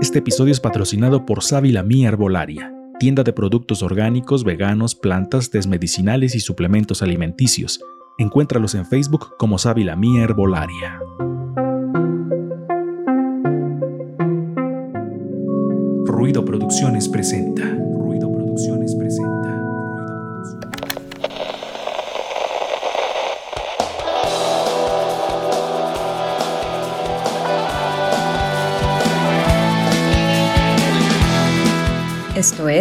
Este episodio es patrocinado por Sábila Mía Herbolaria, tienda de productos orgánicos, veganos, plantas, desmedicinales y suplementos alimenticios. Encuéntralos en Facebook como Sábila Mía Herbolaria. Ruido Producciones presenta.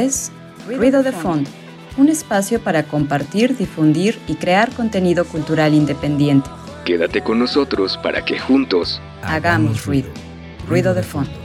Es Ruido de Fondo, un espacio para compartir, difundir y crear contenido cultural independiente. Quédate con nosotros para que juntos hagamos ruido. Ruido de Fondo.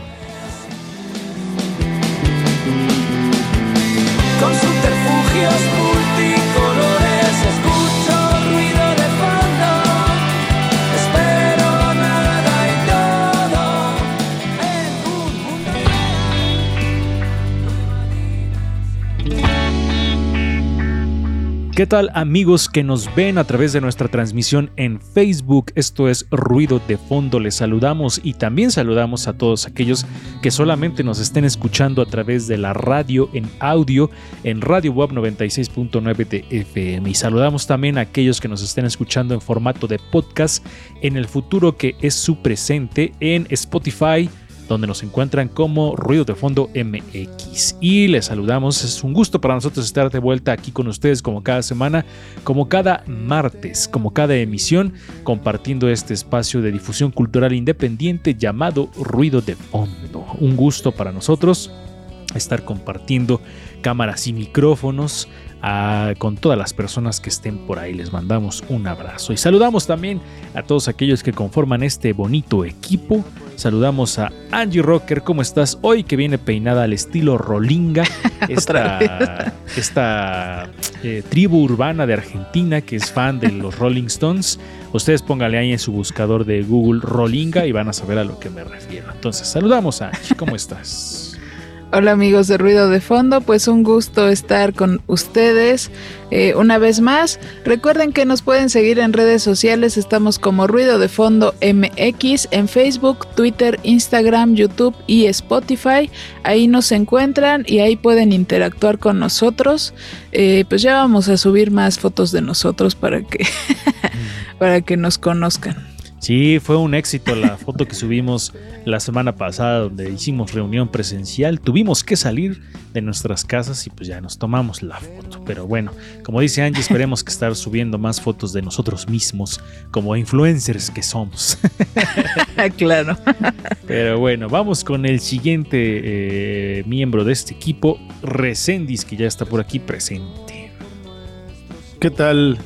¿Qué tal amigos que nos ven a través de nuestra transmisión en Facebook? Esto es Ruido de Fondo. Les saludamos y también saludamos a todos aquellos que solamente nos estén escuchando a través de la radio en audio en Radio Web 96.9 de FM. Y saludamos también a aquellos que nos estén escuchando en formato de podcast en el futuro que es su presente en Spotify donde nos encuentran como Ruido de Fondo MX. Y les saludamos, es un gusto para nosotros estar de vuelta aquí con ustedes como cada semana, como cada martes, como cada emisión, compartiendo este espacio de difusión cultural independiente llamado Ruido de Fondo. Un gusto para nosotros estar compartiendo cámaras y micrófonos con todas las personas que estén por ahí. Les mandamos un abrazo y saludamos también a todos aquellos que conforman este bonito equipo. Saludamos a Angie Rocker, ¿cómo estás? Hoy que viene peinada al estilo Rolinga, esta, esta eh, tribu urbana de Argentina que es fan de los Rolling Stones. Ustedes pónganle ahí en su buscador de Google Rolinga y van a saber a lo que me refiero. Entonces, saludamos a Angie, ¿cómo estás? Hola amigos de Ruido de Fondo, pues un gusto estar con ustedes eh, una vez más. Recuerden que nos pueden seguir en redes sociales, estamos como Ruido de Fondo MX en Facebook, Twitter, Instagram, YouTube y Spotify. Ahí nos encuentran y ahí pueden interactuar con nosotros. Eh, pues ya vamos a subir más fotos de nosotros para que, para que nos conozcan. Sí, fue un éxito la foto que subimos la semana pasada donde hicimos reunión presencial. Tuvimos que salir de nuestras casas y pues ya nos tomamos la foto. Pero bueno, como dice Angie, esperemos que estar subiendo más fotos de nosotros mismos como influencers que somos. claro. Pero bueno, vamos con el siguiente eh, miembro de este equipo, Resendis, que ya está por aquí presente. ¿Qué tal?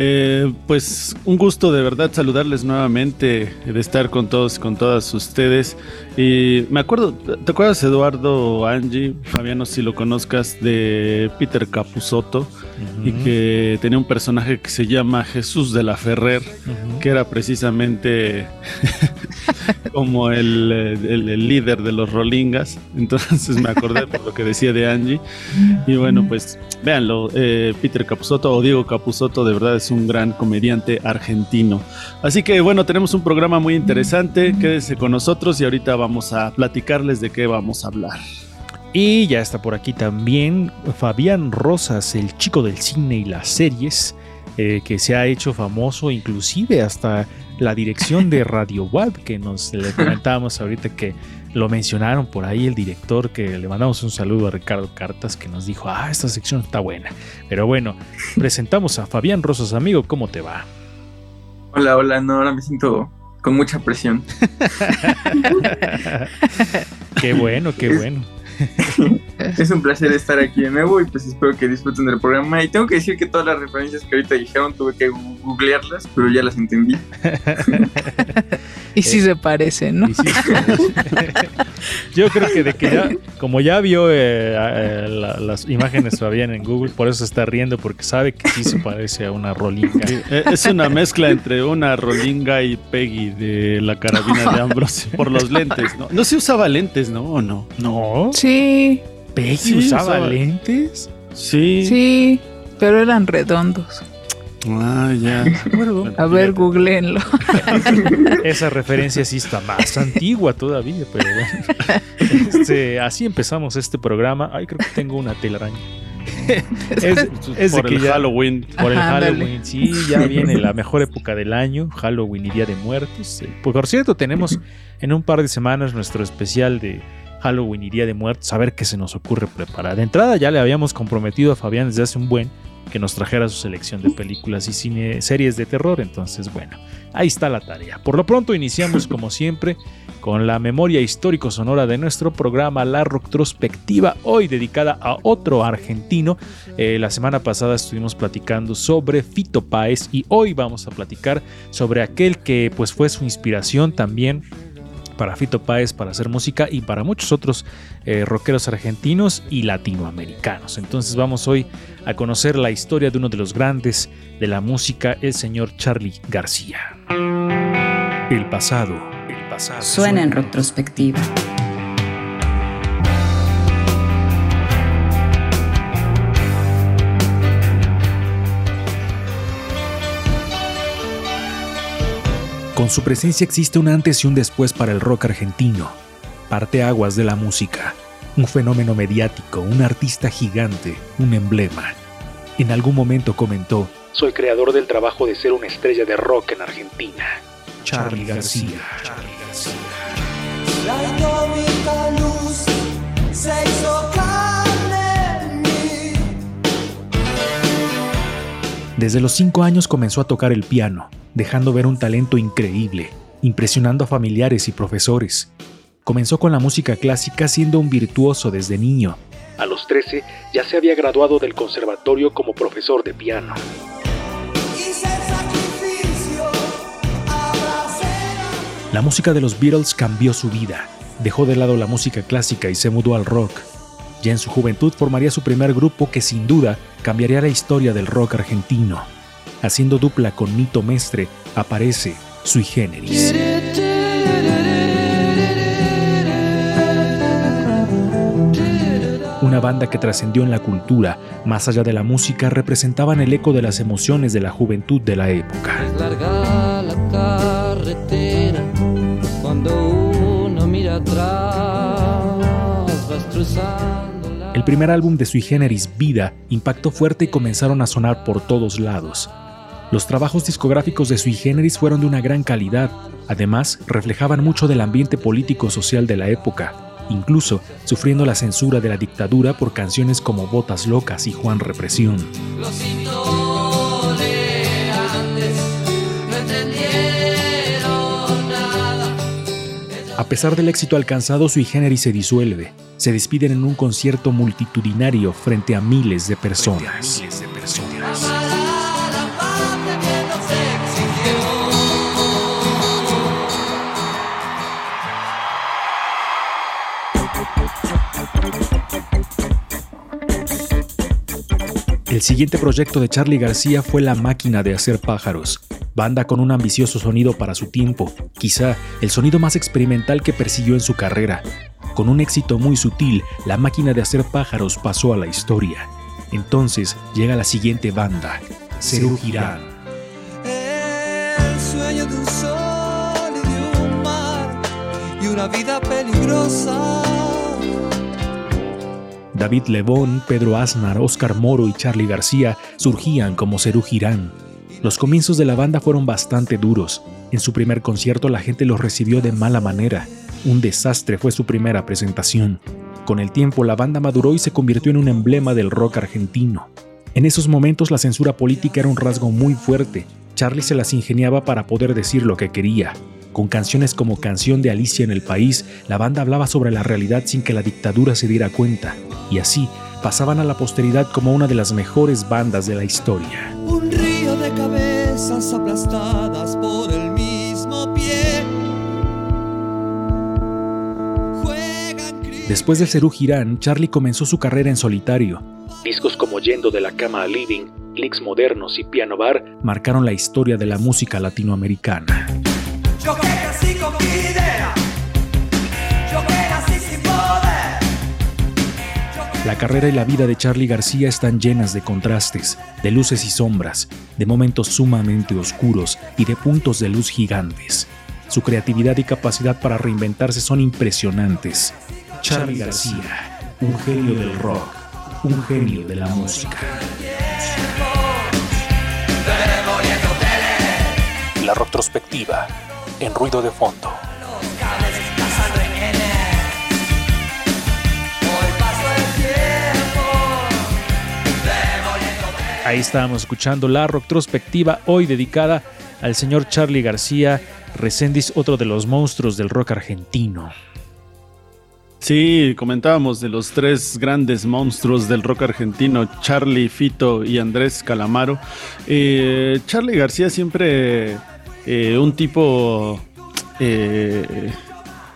Eh, pues un gusto de verdad saludarles nuevamente, de estar con todos y con todas ustedes. Y me acuerdo, ¿te acuerdas Eduardo Angie, Fabiano, si lo conozcas, de Peter Capusotto? Y que tenía un personaje que se llama Jesús de la Ferrer, que era precisamente como el, líder de los Rolingas. Entonces me acordé por lo que decía de Angie. Y bueno, pues véanlo, eh, Peter Capusotto o Diego Capusotto de verdad es un gran comediante argentino. Así que bueno, tenemos un programa muy interesante. Quédense con nosotros y ahorita vamos a platicarles de qué vamos a hablar. Y ya está por aquí también Fabián Rosas, el chico del cine y las series, eh, que se ha hecho famoso inclusive hasta la dirección de Radio Web, que nos le comentábamos ahorita que lo mencionaron por ahí el director, que le mandamos un saludo a Ricardo Cartas, que nos dijo, ah, esta sección está buena. Pero bueno, presentamos a Fabián Rosas, amigo, ¿cómo te va? Hola, hola, no, ahora me siento con mucha presión. qué bueno, qué bueno. Es un placer estar aquí de nuevo y pues espero que disfruten del programa. Y tengo que decir que todas las referencias que ahorita dijeron tuve que googlearlas, pero ya las entendí. y sí se parecen, ¿no? Yo creo que de que ya, como ya vio eh, eh, las imágenes Fabián en Google, por eso está riendo, porque sabe que sí se parece a una rolinga. Eh, es una mezcla entre una rolinga y Peggy de la carabina de Ambrose por los lentes, ¿no? No se usaba lentes, ¿no? ¿O no? No. Sí. ¿Peggy usaba, lentes? Sí. Sí, pero eran redondos. Ah, ya. A ver, googleenlo. Esa referencia sí está más antigua todavía, pero bueno. Este, así empezamos este programa. Ay, creo que tengo una telaraña. es, por el Halloween. Por el Halloween, sí, ya viene la mejor época del año, Halloween y Día de Muertos. Eh, pues, por cierto, tenemos en un par de semanas nuestro especial de Halloween y Día de Muertos, a ver qué se nos ocurre preparar. De entrada ya le habíamos comprometido a Fabián desde hace un buen que nos trajera su selección de películas y series de terror, entonces bueno, ahí está la tarea. Por lo pronto iniciamos como siempre con la memoria histórico sonora de nuestro programa La Retrospectiva, hoy dedicada a otro argentino. Eh, la semana pasada estuvimos platicando sobre Fito Páez y hoy vamos a platicar sobre aquel que pues fue su inspiración también para Fito Páez para hacer música y para muchos otros eh, rockeros argentinos y latinoamericanos. Entonces vamos hoy a conocer la historia de uno de los grandes de la música, el señor Charlie García. El pasado, el pasado. Suena en retrospectiva. Con su presencia existe un antes y un después para el rock argentino, parte aguas de la música, un fenómeno mediático, un artista gigante, un emblema. En algún momento comentó, soy creador del trabajo de ser una estrella de rock en Argentina. Charlie García. Charlie García. La luz se hizo Desde los cinco años comenzó a tocar el piano, dejando ver un talento increíble, impresionando a familiares y profesores. Comenzó con la música clásica siendo un virtuoso desde niño. A los 13 ya se había graduado del conservatorio como profesor de piano. La música de los Beatles cambió su vida. Dejó de lado la música clásica y se mudó al rock. Ya en su juventud formaría su primer grupo que sin duda cambiaría la historia del rock argentino. Haciendo dupla con Nito Mestre aparece Sui Generis. Una banda que trascendió en la cultura, más allá de la música, representaban el eco de las emociones de la juventud de la época. cuando uno mira atrás, el primer álbum de Sui Generis, Vida, impactó fuerte y comenzaron a sonar por todos lados. Los trabajos discográficos de Sui Generis fueron de una gran calidad, además reflejaban mucho del ambiente político-social de la época, incluso sufriendo la censura de la dictadura por canciones como Botas Locas y Juan Represión. A pesar del éxito alcanzado, Sui Generis se disuelve. Se despiden en un concierto multitudinario frente a miles de personas. El siguiente proyecto de Charlie García fue La máquina de hacer pájaros, banda con un ambicioso sonido para su tiempo, quizá el sonido más experimental que persiguió en su carrera. Con un éxito muy sutil, la máquina de hacer pájaros pasó a la historia. Entonces llega la siguiente banda, Cerú. El sueño de un sol y de un mar y una vida peligrosa. David Lebón, Pedro Aznar, Oscar Moro y Charlie García surgían como Cerú Girán los comienzos de la banda fueron bastante duros. En su primer concierto la gente los recibió de mala manera. Un desastre fue su primera presentación. Con el tiempo la banda maduró y se convirtió en un emblema del rock argentino. En esos momentos la censura política era un rasgo muy fuerte. Charlie se las ingeniaba para poder decir lo que quería. Con canciones como Canción de Alicia en el País, la banda hablaba sobre la realidad sin que la dictadura se diera cuenta, y así pasaban a la posteridad como una de las mejores bandas de la historia de cabezas aplastadas por el mismo pie. Después de Cerú Girán, Charlie comenzó su carrera en solitario. Discos como Yendo de la cama a Living, Licks modernos y Piano Bar marcaron la historia de la música latinoamericana. La carrera y la vida de Charlie García están llenas de contrastes, de luces y sombras, de momentos sumamente oscuros y de puntos de luz gigantes. Su creatividad y capacidad para reinventarse son impresionantes. Charlie García, un genio del rock, un genio de la música. La retrospectiva en ruido de fondo. Ahí estábamos escuchando la retrospectiva hoy dedicada al señor Charlie García Resendiz, otro de los monstruos del rock argentino. Sí, comentábamos de los tres grandes monstruos del rock argentino, Charlie, Fito y Andrés Calamaro. Eh, Charlie García siempre eh, un tipo eh,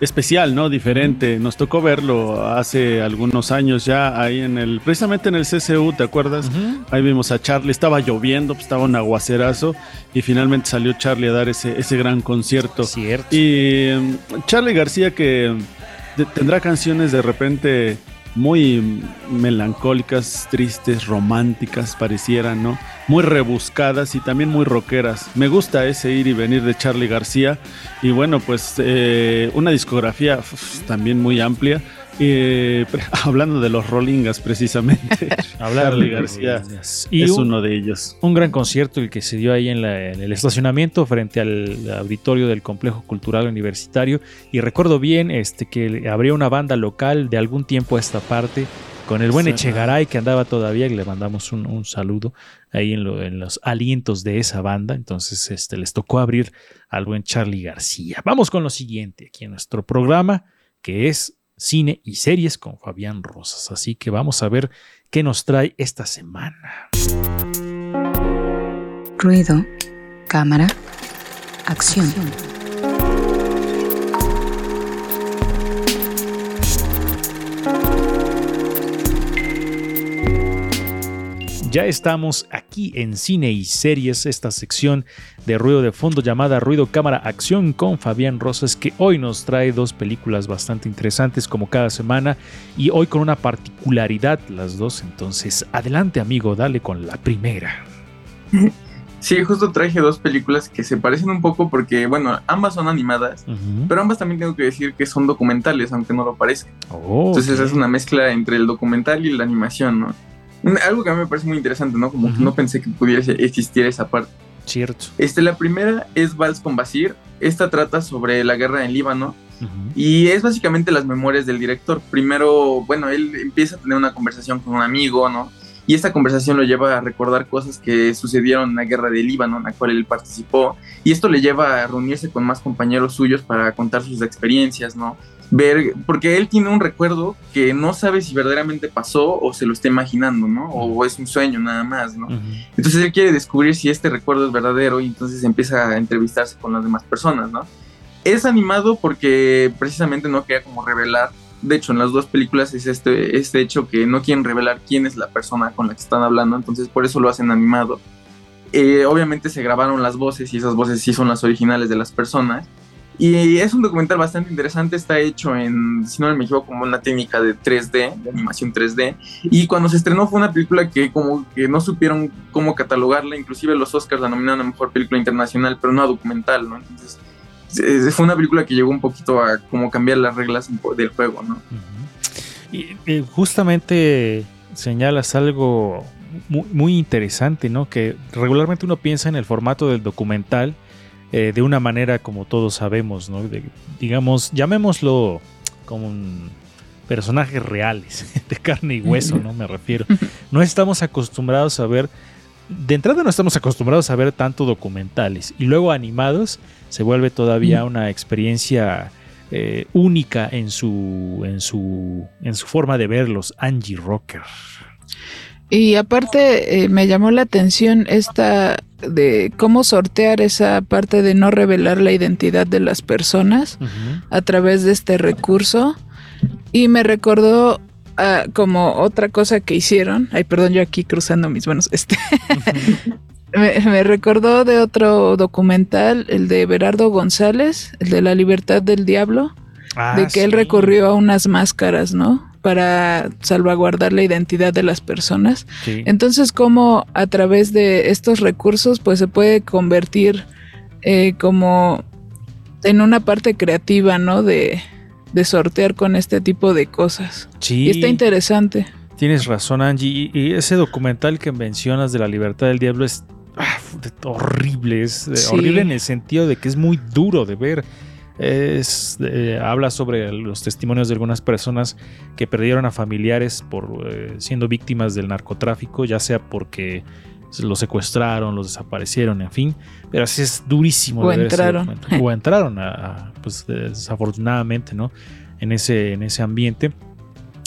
especial, ¿no? Diferente. Nos tocó verlo hace algunos años ya ahí en el, precisamente en el CCU, ¿te acuerdas? Ahí vimos a Charlie, estaba lloviendo, pues, estaba un aguacerazo y finalmente salió Charlie a dar ese, ese gran concierto. Cierto. Y mm, Charlie García que tendrá canciones de repente muy melancólicas, tristes, románticas, parecieran, ¿no? Muy rebuscadas y también muy rockeras. Me gusta ese ir y venir de Charlie García. Y bueno, pues eh, una discografía también muy amplia. Eh, hablando de los Rollingas, precisamente. Charlie García y es uno de ellos. Un gran concierto el que se dio ahí en, el estacionamiento frente al auditorio del Complejo Cultural Universitario. Y recuerdo bien este, que habría una banda local de algún tiempo a esta parte con el buen Echegaray que andaba todavía, y le mandamos un, saludo ahí en, en, los alientos de esa banda. Entonces este, les tocó abrir al buen Charlie García. Vamos con lo siguiente aquí en nuestro programa, que es cine y series con Fabián Rosas. Así que vamos a ver qué nos trae esta semana. Ruido, cámara, acción. Ya estamos aquí en Cine y Series, esta sección de ruido de fondo llamada Ruido Cámara Acción con Fabián Rosas, que hoy nos trae dos películas bastante interesantes como cada semana y hoy con una particularidad las dos. Entonces, adelante amigo, dale con la primera. Sí, justo traje dos películas que se parecen un poco porque, bueno, ambas son animadas, pero ambas también tengo que decir que son documentales, aunque no lo parezca. Oh, Entonces es una mezcla entre el documental y la animación, ¿no? Algo que a mí me parece muy interesante, ¿no? Como que no pensé que pudiera existir esa parte. Cierto. Este, la primera es Vals con Basir. Esta trata sobre la guerra en Líbano. Y es básicamente las memorias del director. Primero, bueno, él empieza a tener una conversación con un amigo, ¿no? Y esta conversación lo lleva a recordar cosas que sucedieron en la guerra de Líbano, en la cual él participó. Y esto le lleva a reunirse con más compañeros suyos para contar sus experiencias, ¿no? Ver, porque él tiene un recuerdo que no sabe si verdaderamente pasó o se lo está imaginando, ¿no? O es un sueño nada más, ¿no? Entonces él quiere descubrir si este recuerdo es verdadero y entonces empieza a entrevistarse con las demás personas, ¿no? Es animado porque precisamente no quería como revelar, de hecho en las dos películas es este, este hecho que no quieren revelar quién es la persona con la que están hablando, entonces por eso lo hacen animado. Eh, obviamente se grabaron las voces y esas voces sí son las originales de las personas y es un documental bastante interesante, está hecho en, si no me equivoco, como una técnica de 3D, de animación 3D. Y cuando se estrenó fue una película que como que no supieron cómo catalogarla, inclusive los Oscars la nominaron a Mejor Película Internacional, pero no a documental, ¿no? Entonces fue una película que llegó un poquito a como cambiar las reglas del juego, ¿no? Y, justamente señalas algo muy, muy interesante, ¿no? Que regularmente uno piensa en el formato del documental, eh, de una manera como todos sabemos, ¿no? digamos, llamémoslo como un personajes reales, de carne y hueso, ¿no? Me refiero. No estamos acostumbrados a ver, de entrada no estamos acostumbrados a ver tanto documentales y luego animados se vuelve todavía una experiencia eh, única en su, en, su, en su forma de verlos, Angie Rocker. Y aparte eh, me llamó la atención esta de cómo sortear esa parte de no revelar la identidad de las personas a través de este recurso. Y me recordó ah, como otra cosa que hicieron. Ay, perdón, yo aquí cruzando mis manos. Este. me, recordó de otro documental, el de Berardo González, el de La Libertad del Diablo, de ah, que él recurrió a unas máscaras, ¿no? Para salvaguardar la identidad de las personas. Entonces, cómo a través de estos recursos, pues se puede convertir eh, como en una parte creativa, ¿no? De, de sortear con este tipo de cosas. Sí. Y está interesante. Tienes razón, Angie. Y ese documental que mencionas de la libertad del diablo es ah, horrible. Es eh, horrible en el sentido de que es muy duro de ver. Es, eh, habla sobre los testimonios de algunas personas que perdieron a familiares por eh, siendo víctimas del narcotráfico, ya sea porque los secuestraron, los desaparecieron, en fin. Pero así es durísimo. O entraron. o entraron, a, pues desafortunadamente, ¿no? En ese, en ese ambiente.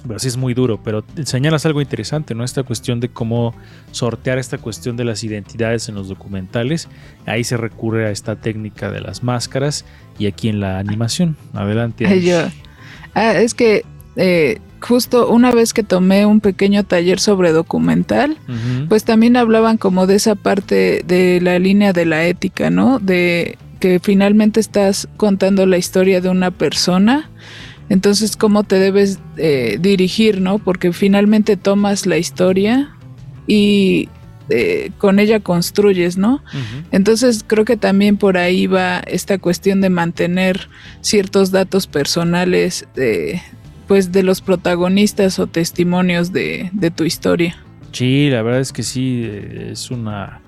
Pero sí es muy duro. Pero señalas algo interesante, ¿no? Esta cuestión de cómo sortear esta cuestión de las identidades en los documentales. Ahí se recurre a esta técnica de las máscaras y aquí en la animación. Adelante. Ah, es que eh, justo una vez que tomé un pequeño taller sobre documental, pues también hablaban como de esa parte de la línea de la ética, ¿no? De que finalmente estás contando la historia de una persona. Entonces, ¿cómo te debes eh, dirigir, no? Porque finalmente tomas la historia y eh, con ella construyes, ¿no? Entonces creo que también por ahí va esta cuestión de mantener ciertos datos personales de, pues de los protagonistas o testimonios de, tu historia. Sí, la verdad es que sí, es una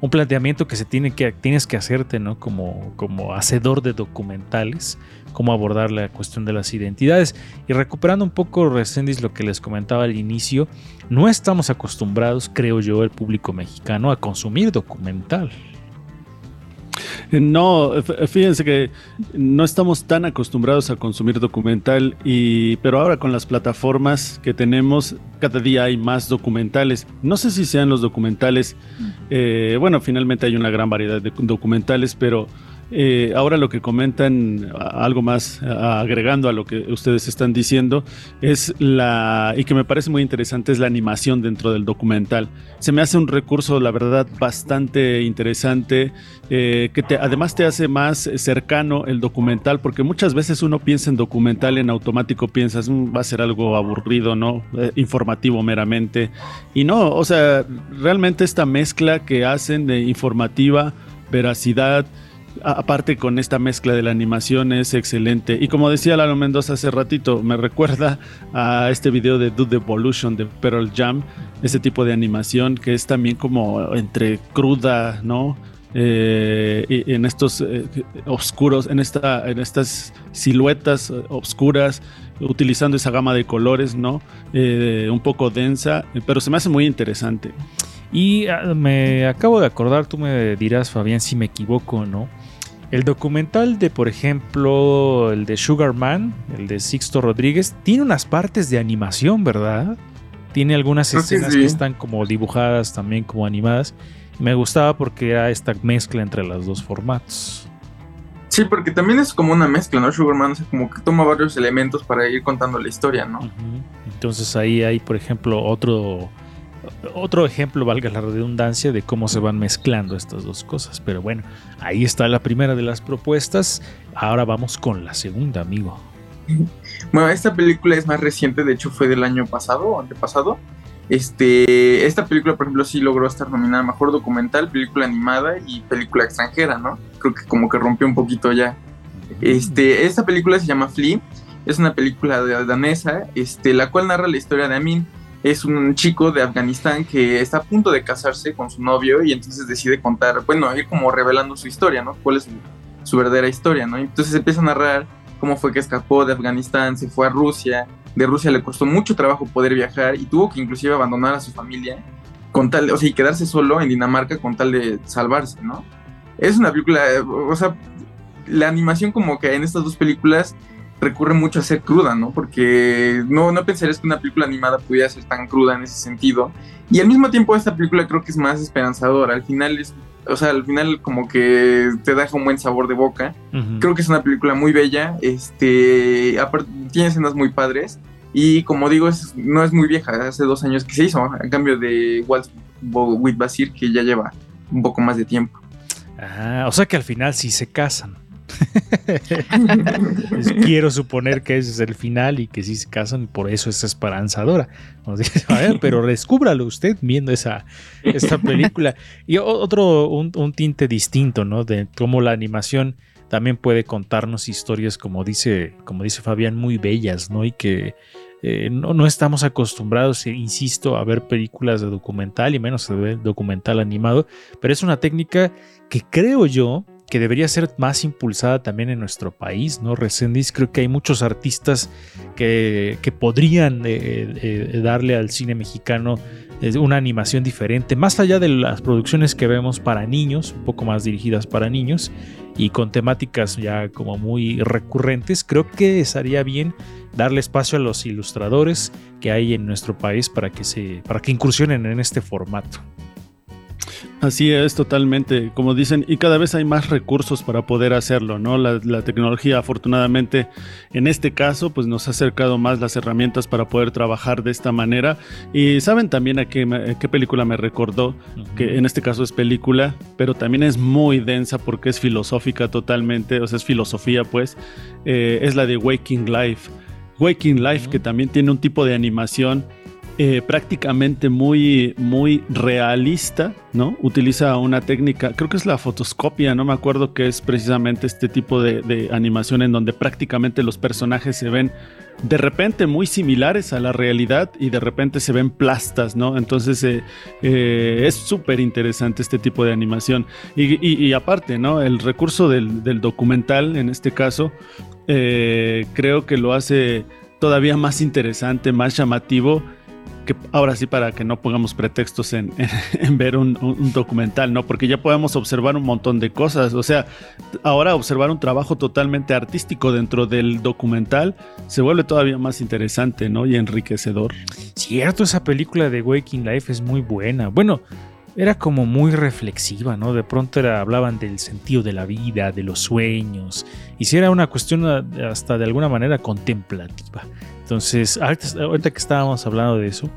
un planteamiento que se tiene que tienes que hacerte, ¿no? Como, como hacedor de documentales, cómo abordar la cuestión de las identidades. Y recuperando un poco, Resendis, lo que les comentaba al inicio, no estamos acostumbrados, creo yo, el público mexicano a consumir documental. No, fíjense que no estamos tan acostumbrados a consumir documental, y, pero ahora con las plataformas que tenemos, cada día hay más documentales. No sé si sean los documentales, eh, bueno, finalmente hay una gran variedad de documentales, pero eh, ahora lo que comentan, algo más agregando a lo que ustedes están diciendo, es la, y que me parece muy interesante, es la animación dentro del documental. Se me hace un recurso, la verdad, bastante interesante, eh, que te, además te hace más cercano el documental, porque muchas veces uno piensa en documental, en automático piensas, mm, va a ser algo aburrido, ¿no? Eh, informativo meramente. Y no, o sea, realmente esta mezcla que hacen de informativa, veracidad, aparte con esta mezcla de la animación es excelente. Y como decía Lalo Mendoza hace ratito, me recuerda a este video de Dude Evolution de Pearl Jam, ese tipo de animación que es también como entre cruda, ¿no? Eh, en estos eh, oscuros, en, esta, en estas siluetas oscuras, utilizando esa gama de colores, ¿no? Eh, un poco densa, pero se me hace muy interesante. Y ah, me acabo de acordar, tú me dirás, Fabián, si me equivoco no. El documental de, por ejemplo, el de Sugar Man, el de Sixto Rodríguez, tiene unas partes de animación, ¿verdad? Tiene algunas escenas que están como dibujadas también como animadas. me gustaba porque era esta mezcla entre los dos formatos. Sí, porque también es como una mezcla, ¿no? Sugarman, o sea, como que toma varios elementos para ir contando la historia, ¿no? Entonces ahí hay, por ejemplo, otro otro ejemplo, valga la redundancia, de cómo se van mezclando estas dos cosas. Pero bueno, ahí está la primera de las propuestas. Ahora vamos con la segunda, amigo. Bueno, esta película es más reciente, de hecho fue del año pasado antepasado. Este, esta película, por ejemplo, sí logró estar nominada Mejor Documental, Película Animada y Película Extranjera, ¿no? Creo que como que rompió un poquito ya. Este, esta película se llama Flea, es una película danesa, este, la cual narra la historia de Amin, es un chico de Afganistán que está a punto de casarse con su novio y entonces decide contar, bueno, ir como revelando su historia, ¿no? ¿Cuál es su, verdadera historia, ¿no? Entonces empieza a narrar cómo fue que escapó de Afganistán, se fue a Rusia, de Rusia le costó mucho trabajo poder viajar y tuvo que inclusive abandonar a su familia con tal, o sea, y quedarse solo en Dinamarca con tal de salvarse, ¿no? Es una película, o sea, la animación como que en estas dos películas recurre mucho a ser cruda, ¿no? Porque no, no pensarías que una película animada pudiera ser tan cruda en ese sentido. Y al mismo tiempo esta película creo que es más esperanzadora. Al final es, o sea, al final como que te deja un buen sabor de boca. Creo que es una película muy bella. Este, aparte, tiene escenas muy padres. Y como digo, es, no es muy vieja, hace dos años que se hizo, a cambio de Walt with Basir, que ya lleva un poco más de tiempo. Ah, o sea que al final sí se casan. Quiero suponer que ese es el final y que sí se casan por eso es esperanzadora. pero descúbralo usted viendo esa, esta película. Y otro, un, un, tinte distinto, ¿no? De cómo la animación también puede contarnos historias, como dice, como dice Fabián, muy bellas, ¿no? Y que eh, no, estamos acostumbrados, eh, insisto, a ver películas de documental y menos ver documental animado, pero es una técnica que creo yo que debería ser más impulsada también en nuestro país, ¿no? Recendis, creo que hay muchos artistas que, podrían eh, darle al cine mexicano una animación diferente, más allá de las producciones que vemos para niños, un poco más dirigidas para niños y con temáticas ya como muy recurrentes, creo que estaría bien darle espacio a los ilustradores que hay en nuestro país para que se para que incursionen en este formato. Así es, totalmente, como dicen, y cada vez hay más recursos para poder hacerlo, ¿no? La, tecnología, afortunadamente, en este caso, pues nos ha acercado más las herramientas para poder trabajar de esta manera. Y saben también a qué, película me recordó, que en este caso es película, pero también es muy densa porque es filosófica totalmente, o sea, es filosofía, pues, eh, es la de Waking Life. Waking Life, que también tiene un tipo de animación eh, prácticamente muy, muy realista, ¿no? Utiliza una técnica, creo que es la fotoscopia, no me acuerdo que es precisamente este tipo de, animación en donde prácticamente los personajes se ven de repente muy similares a la realidad y de repente se ven plastas, ¿no? Entonces eh, eh, es súper interesante este tipo de animación. Y, aparte, ¿no? El recurso del, del documental, en este caso, creo que lo hace todavía más interesante, más llamativo que ahora sí para que no pongamos pretextos en, ver un, documental, ¿no? Porque ya podemos observar un montón de cosas. O sea, ahora observar un trabajo totalmente artístico dentro del documental se vuelve todavía más interesante, ¿no? Y enriquecedor. Cierto, esa película de Waking Life es muy buena. Bueno, era como muy reflexiva, ¿no? De pronto era, hablaban del sentido de la vida, de los sueños, y si era una cuestión hasta de alguna manera contemplativa. Entonces, ahorita, que estábamos hablando de eso,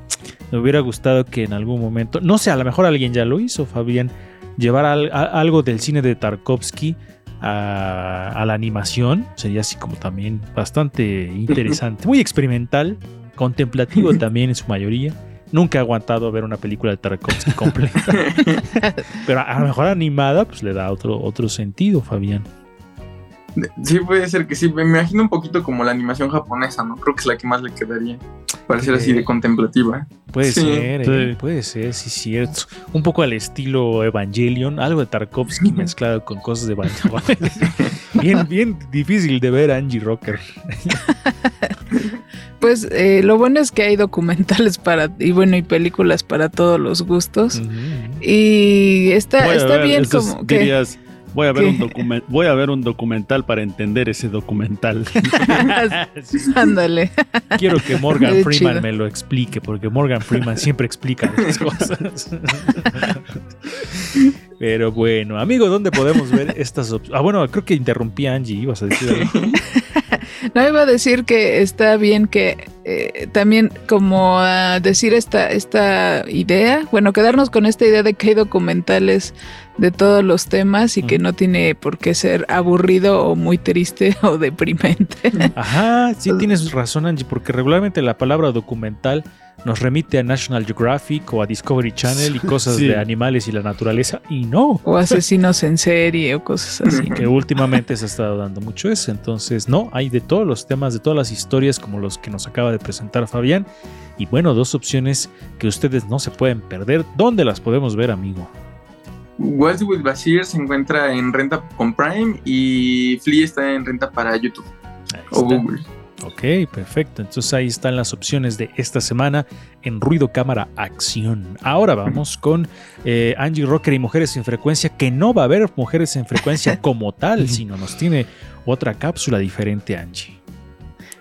me hubiera gustado que en algún momento, no sé, a lo mejor alguien ya lo hizo, Fabián, llevar algo del cine de Tarkovsky a, a la animación, sería así como también bastante interesante, muy experimental, contemplativo también en su mayoría Nunca he aguantado ver una película de Tarkovsky completa. Pero a lo mejor animada, pues le da otro, otro sentido, Fabián. Sí, puede ser que sí. Me imagino un poquito como la animación japonesa, ¿no? Creo que es la que más le quedaría. Parecer así de contemplativa. Puede ser, eh, puede ser, sí, cierto. Un poco al estilo Evangelion, algo de Tarkovsky mezclado con cosas de Evangelion. bien, bien difícil de ver Angie Rocker. Pues eh, lo bueno es que hay documentales para y bueno y películas para todos los gustos y está está bien como que voy a ver un voy a ver un documental para entender ese documental. Ándale. Quiero que Morgan Freeman me lo explique porque Morgan Freeman siempre explica las cosas. Pero bueno, amigo, ¿dónde podemos ver estas opciones? Ah, bueno, creo que interrumpí a Angie, ibas a decir algo. No iba a decir que está bien que eh, también como decir esta, esta idea, bueno, quedarnos con esta idea de que hay documentales de todos los temas y que no tiene por qué ser aburrido o muy triste o deprimente. Ajá, sí tienes razón Angie, porque regularmente la palabra documental nos remite a National Geographic o a Discovery Channel y cosas de animales y la naturaleza, y no. O asesinos en serie o cosas así. Que últimamente se ha estado dando mucho eso. Entonces, no, hay de todos los temas, de todas las historias, como los que nos acaba de presentar Fabián. Y bueno, dos opciones que ustedes no se pueden perder. ¿Dónde las podemos ver, amigo? West with Basir se encuentra en renta con Prime y Flea está en renta para YouTube o Google. Ok, perfecto. Entonces ahí están las opciones de esta semana en Ruido Cámara Acción. Ahora vamos con eh, Angie Rocker y Mujeres en Frecuencia, que no va a haber Mujeres en Frecuencia como tal, sino nos tiene otra cápsula diferente, Angie.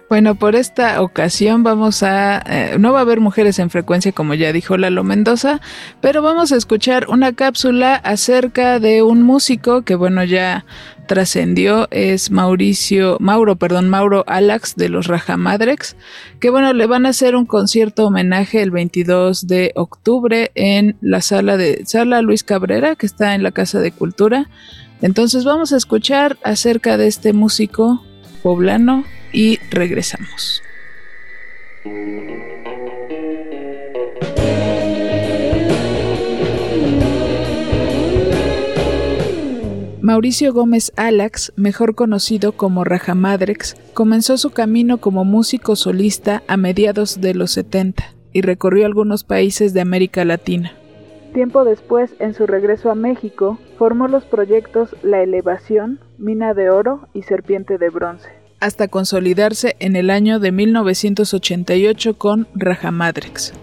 Bueno, por esta ocasión vamos a... Eh, no va a haber mujeres en frecuencia como ya dijo Lalo Mendoza, pero vamos a escuchar una cápsula acerca de un músico que bueno ya trascendió, es Mauricio, Mauro, perdón, Mauro Alax de los Rajamadrex, que bueno, le van a hacer un concierto homenaje el 22 de octubre en la sala de Sala Luis Cabrera, que está en la Casa de Cultura. Entonces vamos a escuchar acerca de este músico poblano y regresamos. Mauricio Gómez Alax, mejor conocido como Rajamadrex, comenzó su camino como músico solista a mediados de los 70 y recorrió algunos países de América Latina. Tiempo después, en su regreso a México, formó los proyectos La Elevación, Mina de Oro y Serpiente de Bronce, hasta consolidarse en el año de 1988 con Rajamadrex.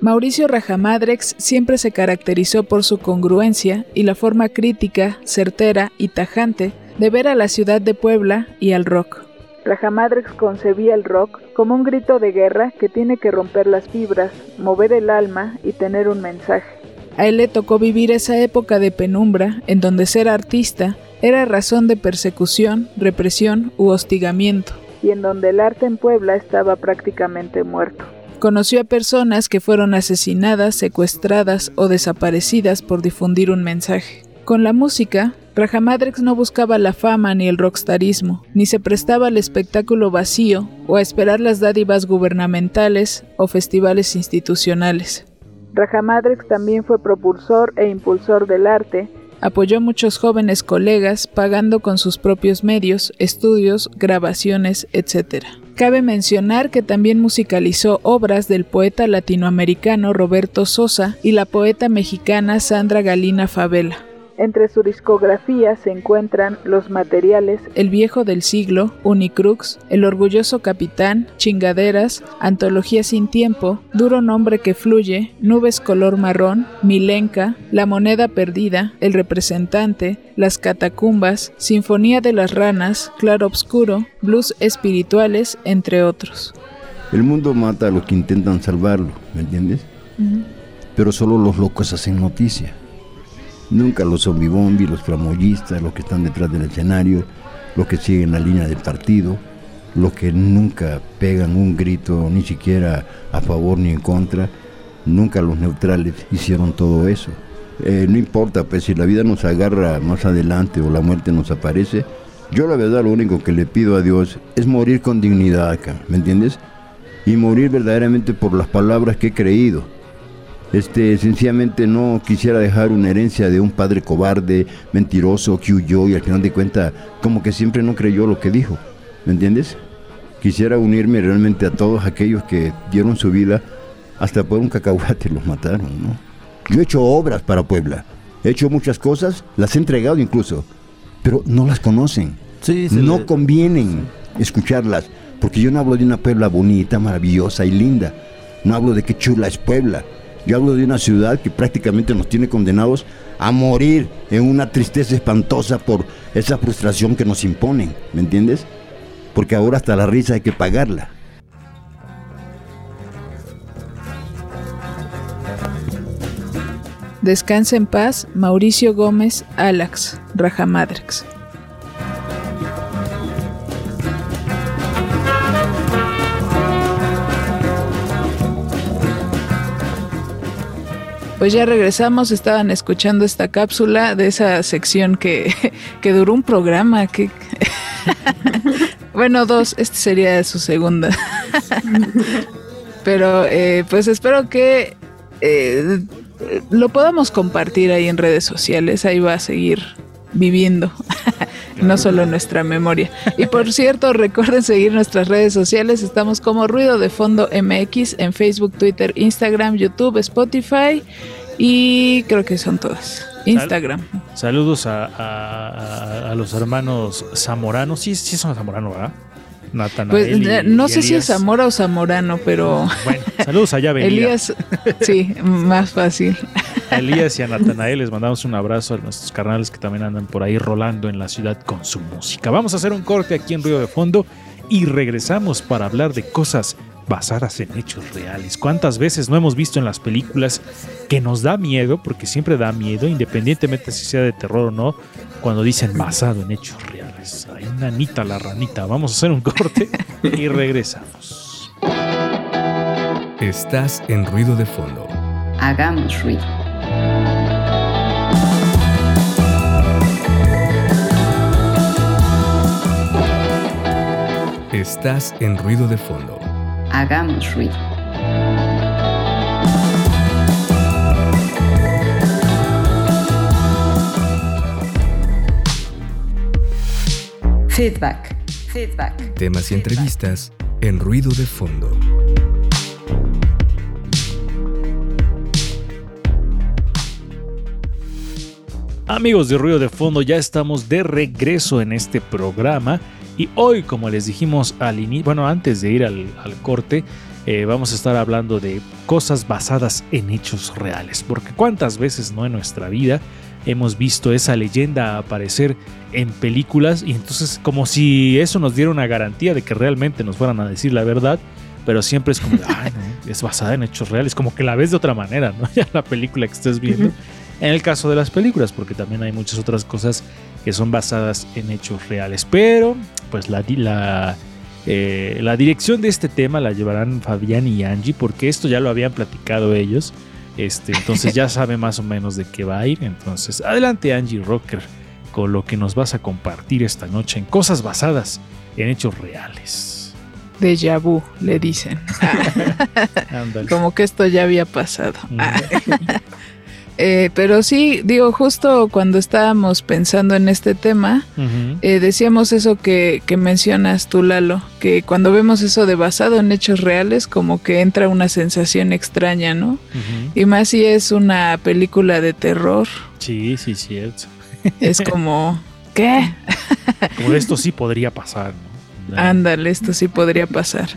Mauricio Rajamadrex siempre se caracterizó por su congruencia y la forma crítica, certera y tajante de ver a la ciudad de Puebla y al rock. Rajamadrex concebía el rock como un grito de guerra que tiene que romper las fibras, mover el alma y tener un mensaje. A él le tocó vivir esa época de penumbra en donde ser artista era razón de persecución, represión u hostigamiento, y en donde el arte en Puebla estaba prácticamente muerto. Conoció a personas que fueron asesinadas, secuestradas o desaparecidas por difundir un mensaje. Con la música, Rajamadrex no buscaba la fama ni el rockstarismo, ni se prestaba al espectáculo vacío o a esperar las dádivas gubernamentales o festivales institucionales. Rajamadrex también fue propulsor e impulsor del arte, apoyó a muchos jóvenes colegas pagando con sus propios medios, estudios, grabaciones, etc. Cabe mencionar que también musicalizó obras del poeta latinoamericano Roberto Sosa y la poeta mexicana Sandra Galina Favela. Entre su discografía se encuentran Los Materiales, El Viejo del Siglo, Unicrux, El Orgulloso Capitán, Chingaderas, Antología Sin Tiempo, Duro Nombre que Fluye, Nubes Color Marrón, Milenca, La Moneda Perdida, El Representante, Las Catacumbas, Sinfonía de las Ranas, Claro Obscuro, Blues Espirituales, entre otros. El mundo mata a los que intentan salvarlo, ¿me entiendes? Pero solo los locos hacen noticia. Nunca los zombibombi, los flamoyistas, los que están detrás del escenario, los que siguen la línea del partido, los que nunca pegan un grito ni siquiera a favor ni en contra, nunca los neutrales hicieron todo eso. Eh, no importa, pues si la vida nos agarra más adelante o la muerte nos aparece, yo la verdad lo único que le pido a Dios es morir con dignidad acá, ¿me entiendes? Y morir verdaderamente por las palabras que he creído este, sencillamente no quisiera dejar una herencia de un padre cobarde, mentiroso, que huyó y al final de cuentas como que siempre no creyó lo que dijo. ¿Me entiendes? Quisiera unirme realmente a todos aquellos que dieron su vida hasta por un cacahuate los mataron, ¿no? Yo he hecho obras para Puebla, he hecho muchas cosas, las he entregado incluso, pero no las conocen. no convienen escucharlas, porque yo no hablo de una Puebla bonita, maravillosa y linda. No hablo de qué chula es Puebla. Yo hablo de una ciudad que prácticamente nos tiene condenados a morir en una tristeza espantosa por esa frustración que nos imponen, ¿me entiendes? Porque ahora hasta la risa hay que pagarla. Descansa en paz, Mauricio Gómez, Alax, Rajamadrex. Pues ya regresamos, estaban escuchando esta cápsula de esa sección que, duró un programa, que bueno, dos, este sería su segunda. Pero eh, pues espero que eh, lo podamos compartir ahí en redes sociales, ahí va a seguir viviendo, no solo nuestra memoria. Y por cierto, recuerden seguir nuestras redes sociales, estamos como Ruido de Fondo MX en Facebook, Twitter, Instagram, YouTube, Spotify y creo que son todas. Instagram. saludos a, los hermanos zamoranos, sí, sí son zamoranos, ¿verdad? Natanael pues no sé si es Zamora o Zamorano, pero. Bueno, saludos allá, Elías, sí, más fácil. A Elías y a Natanael les mandamos un abrazo a nuestros carnales que también andan por ahí rolando en la ciudad con su música. Vamos a hacer un corte aquí en Río de Fondo y regresamos para hablar de cosas basadas en hechos reales. ¿Cuántas veces no hemos visto en las películas que nos da miedo, porque siempre da miedo, independientemente si sea de terror o no, cuando dicen basado en hechos reales? Pues, Hay una anita la ranita. Vamos a hacer un corte y regresamos. Estás en ruido de fondo. Hagamos ruido. Estás en ruido de fondo. Hagamos ruido. Feedback. Feedback. Temas y entrevistas en ruido de fondo. Amigos de Ruido de Fondo, ya estamos de regreso en este programa y hoy, como les dijimos al inicio, bueno, antes de ir al, al corte, eh, vamos a estar hablando de cosas basadas en hechos reales, porque cuántas veces no en nuestra vida hemos visto esa leyenda aparecer en películas y entonces como si eso nos diera una garantía de que realmente nos fueran a decir la verdad, pero siempre es como, ay, no, es basada en hechos reales, como que la ves de otra manera, ¿no? Ya la película que estés viendo. En el caso de las películas, porque también hay muchas otras cosas que son basadas en hechos reales. Pero, pues la, la, eh, la dirección de este tema la llevarán Fabián y Angie, porque esto ya lo habían platicado ellos. Este, entonces ya sabe más o menos de qué va a ir. Entonces, adelante Angie Rocker con lo que nos vas a compartir esta noche en cosas basadas en hechos reales. Déjà vu, le dicen. Como que esto ya había pasado. Eh, pero sí, digo, justo cuando estábamos pensando en este tema, eh, decíamos eso que, que mencionas tú, Lalo, que cuando vemos eso de basado en hechos reales, como que entra una sensación extraña, ¿no? Y más si es una película de terror, Sí, sí, cierto. es como, ¿qué? Como esto sí podría pasar. Ándale, esto sí podría pasar.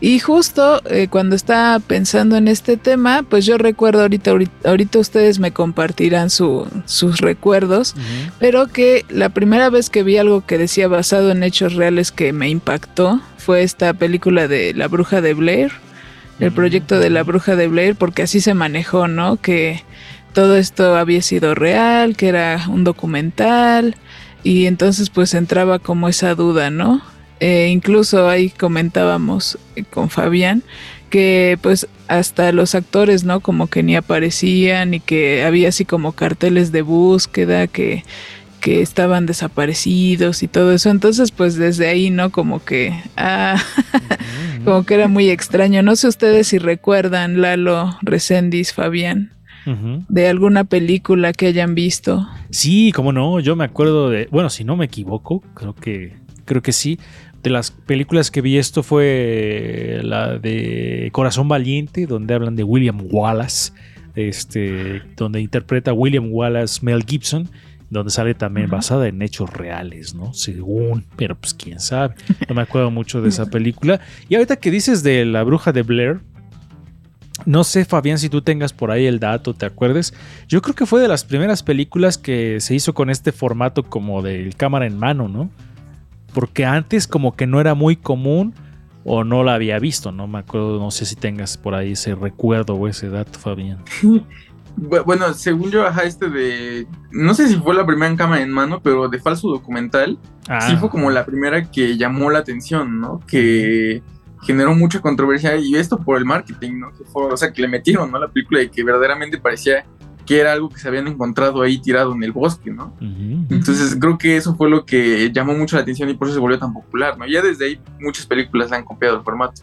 Y justo eh, cuando estaba pensando en este tema, pues yo recuerdo ahorita, ahorita, ahorita ustedes me compartirán su- sus recuerdos, pero que la primera vez que vi algo que decía basado en hechos reales que me impactó fue esta película de La Bruja de Blair, el proyecto de La Bruja de Blair, porque así se manejó, ¿no? Que todo esto había sido real, que era un documental, y entonces pues entraba como esa duda, ¿no? Eh, incluso ahí comentábamos eh, con Fabián que pues hasta los actores, ¿no? Como que ni aparecían y que había así como carteles de búsqueda que, que estaban desaparecidos y todo eso. Entonces pues desde ahí, ¿no? Como que, ah, como que era muy extraño. No sé ustedes si recuerdan, Lalo, Recendis, Fabián, de alguna película que hayan visto. Sí, cómo no, yo me acuerdo de, bueno, si no me equivoco, creo que creo que sí. De las películas que vi esto fue la de Corazón Valiente, donde hablan de William Wallace, este, donde interpreta William Wallace Mel Gibson, donde sale también basada en hechos reales, ¿no? Según, pero pues quién sabe. No me acuerdo mucho de esa película. Y ahorita que dices de la bruja de Blair, no sé, Fabián, si tú tengas por ahí el dato, ¿te acuerdes? Yo creo que fue de las primeras películas que se hizo con este formato como del cámara en mano, ¿no? Porque antes como que no era muy común o no la había visto, no me acuerdo, no sé si tengas por ahí ese recuerdo o ese dato, Fabián. Bu- Bueno, según yo, ajá, este de. No sé si fue la primera en cámara en mano, pero de falso documental. Ah, Sí fue como la primera que llamó la atención, ¿no? Que generó mucha controversia y esto por el marketing, ¿no? Que fue, o sea, que le metieron, ¿no? La película y que verdaderamente parecía que era algo que se habían encontrado ahí tirado en el bosque, ¿no? Entonces creo que eso fue lo que llamó mucho la atención y por eso se volvió tan popular, ¿no? Ya desde ahí muchas películas han copiado el formato.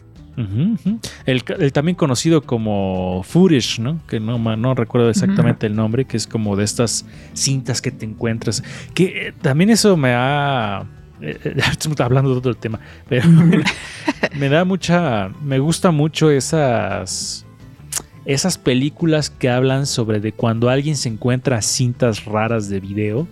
El, también conocido como footage, ¿no? Que no, no recuerdo exactamente el nombre, que es como de estas cintas que te encuentras. Que eh, también eso me ha... eh, eh, estamos hablando de otro tema, pero me, me da mucha... Me gusta mucho esas... Esas películas que hablan sobre de cuando alguien se encuentra cintas raras de video,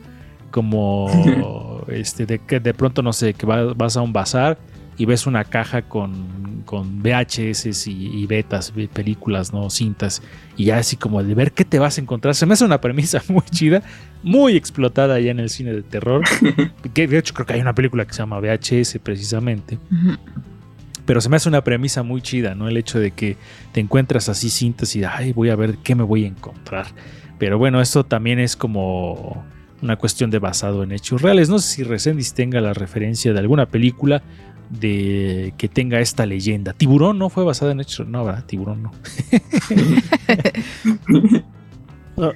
como este de que de pronto no sé, que va- vas a un bazar y ves una caja con, con VHS y, y betas, películas, ¿no? Cintas. Y ya así como de ver qué te vas a encontrar. Se me hace una premisa muy chida, muy explotada ya en el cine de terror. que de hecho creo que hay una película que se llama VHS precisamente. Pero se me hace una premisa muy chida, ¿no? El hecho de que te encuentras así cintas y, ay, voy a ver qué me voy a encontrar. Pero bueno, esto también es como una cuestión de basado en hechos reales. No sé si Resendiz tenga la referencia de alguna película de que tenga esta leyenda. Tiburón no fue basada en hechos, no, ¿verdad? Tiburón no.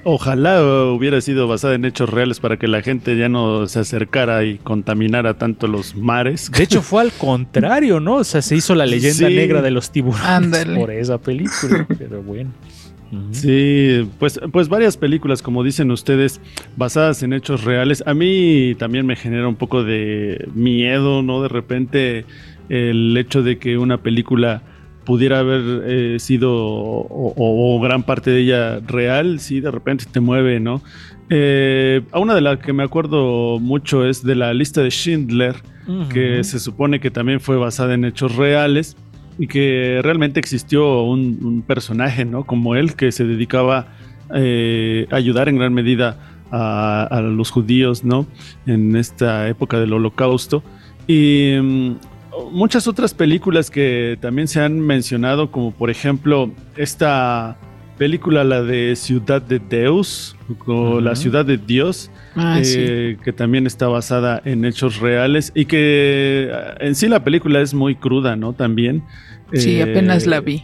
Ojalá hubiera sido basada en hechos reales para que la gente ya no se acercara y contaminara tanto los mares. De hecho, fue al contrario, ¿no? O sea, se hizo la leyenda negra de los tiburones por esa película. Pero bueno. Sí, pues, pues varias películas, como dicen ustedes, basadas en hechos reales. A mí también me genera un poco de miedo, ¿no? De repente el hecho de que una película pudiera haber eh, sido o, gran parte de ella real, sí, de repente te mueve, ¿no? Eh, a una de las que me acuerdo mucho es de la lista de Schindler, que se supone que también fue basada en hechos reales y que realmente existió un, personaje, ¿no? Como él, que se dedicaba eh, a ayudar en gran medida a, los judíos, ¿no? En esta época del holocausto. Y mm, muchas otras películas que también se han mencionado, como por ejemplo esta película, la de Ciudad de Deus, o La Ciudad de Dios, ah, eh, que también está basada en hechos reales y que en sí la película es muy cruda, ¿no? También. Sí, apenas la vi.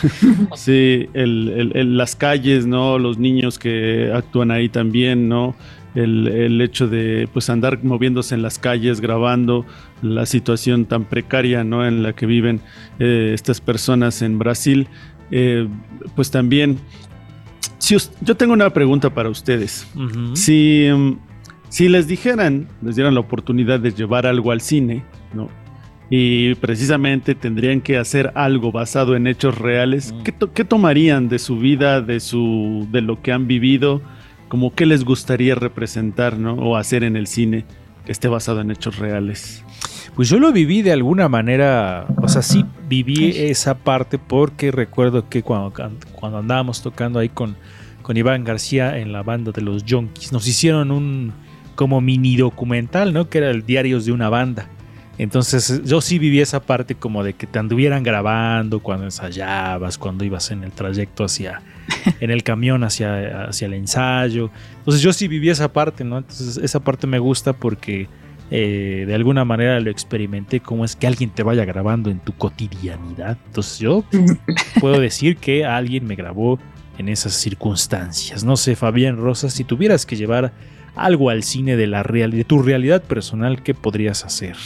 sí, las calles, ¿no? Los niños que actúan ahí también, ¿no? El, hecho de pues andar moviéndose en las calles grabando la situación tan precaria ¿no? en la que viven eh, estas personas en Brasil eh, pues también si yo tengo una pregunta para ustedes si, mm, si les dijeran les dieran la oportunidad de llevar algo al cine ¿no? y precisamente tendrían que hacer algo basado en hechos reales. Mm. ¿Qué, tomarían de su vida, de, su, de lo que han vivido? Como qué les gustaría representar ¿no? o hacer en el cine que esté basado en hechos reales. Pues yo lo viví de alguna manera, o sea, sí viví esa parte porque recuerdo que cuando, cuando andábamos tocando ahí con, con Iván García en la banda de los Junkies, nos hicieron un como mini documental, ¿no? Que era el Diarios de una banda. Entonces yo sí viví esa parte como de que te anduvieran grabando cuando ensayabas, cuando ibas en el trayecto hacia, en el camión hacia, hacia el ensayo. Entonces yo sí viví esa parte, ¿no? Entonces esa parte me gusta porque eh, de alguna manera lo experimenté, cómo es que alguien te vaya grabando en tu cotidianidad. Entonces yo puedo decir que alguien me grabó en esas circunstancias. No sé, Fabián Rosas, si tuvieras que llevar algo al cine de, la real, de tu realidad personal, ¿qué podrías hacer?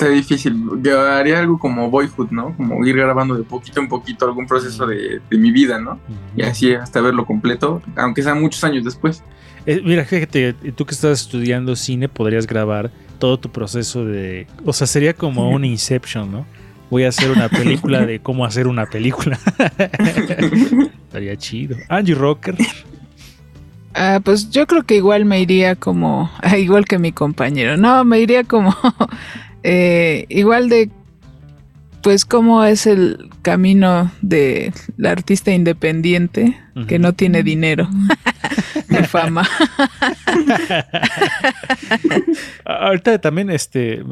Está difícil. Yo haría algo como Boyhood, ¿no? Como ir grabando de poquito en poquito algún proceso de, mi vida, ¿no? Y así hasta verlo completo, aunque sea muchos años después. Eh, mira, fíjate, tú que estás estudiando cine podrías grabar todo tu proceso de... O sea, sería como un Inception, ¿no? Voy a hacer una película de cómo hacer una película. Estaría chido. Angie Rocker. Ah, pues yo creo que igual me iría como, igual que mi compañero, no, me iría como eh, igual de, pues, cómo es el camino de la artista independiente que no tiene dinero ni fama. Ahorita también este,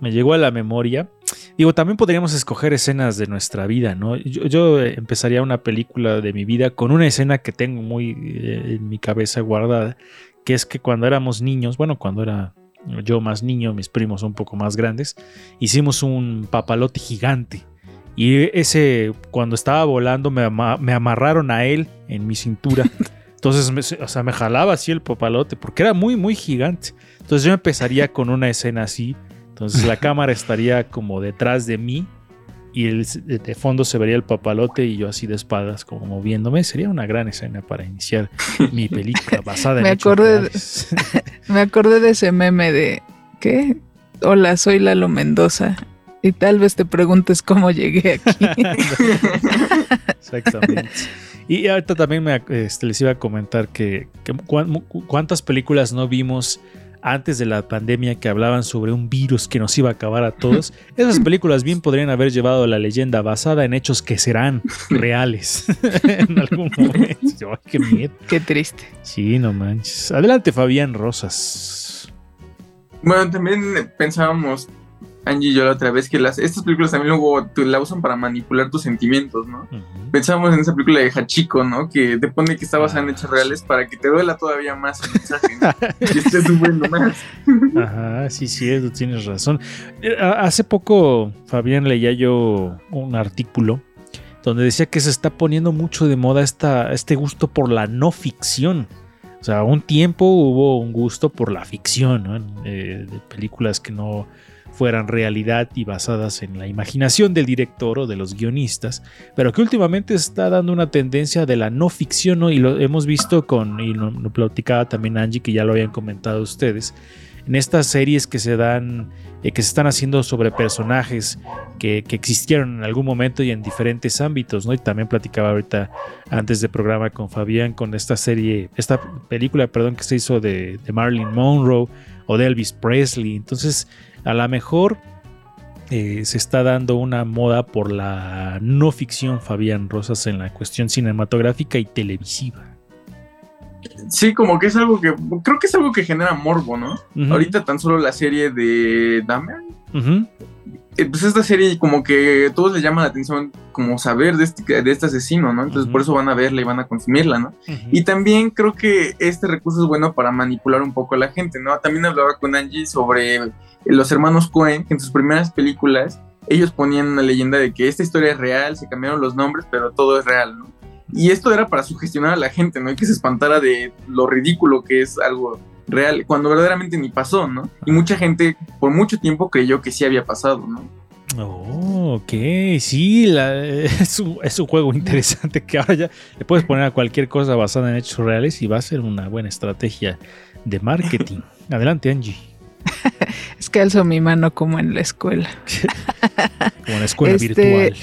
me llegó a la memoria. Digo, también podríamos escoger escenas de nuestra vida, ¿no? Yo, empezaría una película de mi vida con una escena que tengo muy eh, en mi cabeza guardada, que es que cuando éramos niños, bueno, cuando era yo más niño, mis primos un poco más grandes, hicimos un papalote gigante. Y ese, cuando estaba volando, me, amarraron a él en mi cintura. Entonces, me, o sea, me jalaba así el papalote, porque era muy, muy gigante. Entonces yo empezaría con una escena así. Entonces la cámara estaría como detrás de mí y el, de fondo se vería el papalote y yo así de espadas como moviéndome. Sería una gran escena para iniciar mi película basada en me acordé de, Me acordé de ese meme de ¿qué? Hola, soy Lalo Mendoza. Y tal vez te preguntes cómo llegué aquí. Exactamente. Y ahorita también me, este, les iba a comentar que, que cuántas películas no vimos antes de la pandemia que hablaban sobre un virus que nos iba a acabar a todos, esas películas bien podrían haber llevado la leyenda basada en hechos que serán reales en algún momento. qué miedo. Qué triste. Sí, no manches. Adelante, Fabián Rosas. Bueno, también pensábamos Angie y yo la otra vez que las, estas películas también luego la usan para manipular tus sentimientos, ¿no? Pensamos en esa película de Hachiko, ¿no? Que te pone que está basada en hechos reales para que te duela todavía más el mensaje, ¿no? y estés sufriendo más. Ajá, sí, sí, tú tienes razón. Eh, hace poco, Fabián, leía yo un artículo donde decía que se está poniendo mucho de moda esta, este gusto por la no ficción. O sea, un tiempo hubo un gusto por la ficción, ¿no? Eh, de películas que no fueran realidad y basadas en la imaginación del director o de los guionistas, pero que últimamente está dando una tendencia de la no ficción, ¿no? y lo hemos visto con, y lo, platicaba también Angie, que ya lo habían comentado ustedes, en estas series que se dan, eh, que se están haciendo sobre personajes que, que, existieron en algún momento y en diferentes ámbitos, ¿no? Y también platicaba ahorita antes del programa con Fabián con esta serie, esta película, perdón, que se hizo de, de Marilyn Monroe o de Elvis Presley. Entonces, a lo mejor eh, se está dando una moda por la no ficción Fabián Rosas en la cuestión cinematográfica y televisiva. Sí, como que es algo que creo que es algo que genera morbo, ¿no? Uh -huh. Ahorita tan solo la serie de Dahmer. Uh -huh. Pues esta serie como que todos les llama la atención como saber de este, de este asesino, ¿no? Entonces uh -huh. por eso van a verla y van a consumirla, ¿no? Y también creo que este recurso es bueno para manipular un poco a la gente, ¿no? También hablaba con Angie sobre los hermanos Cohen, que en sus primeras películas ellos ponían una leyenda de que esta historia es real, se cambiaron los nombres, pero todo es real, ¿no? Y esto era para sugestionar a la gente, ¿no? Y que se espantara de lo ridículo que es algo real, cuando verdaderamente ni pasó, ¿no? Y mucha gente por mucho tiempo creyó que sí había pasado, ¿no? Oh, ok, sí, la, es, un, es, un, juego interesante que ahora ya le puedes poner a cualquier cosa basada en hechos reales y va a ser una buena estrategia de marketing. Adelante, Angie. es que alzo mi mano como en la escuela. como en la escuela este, virtual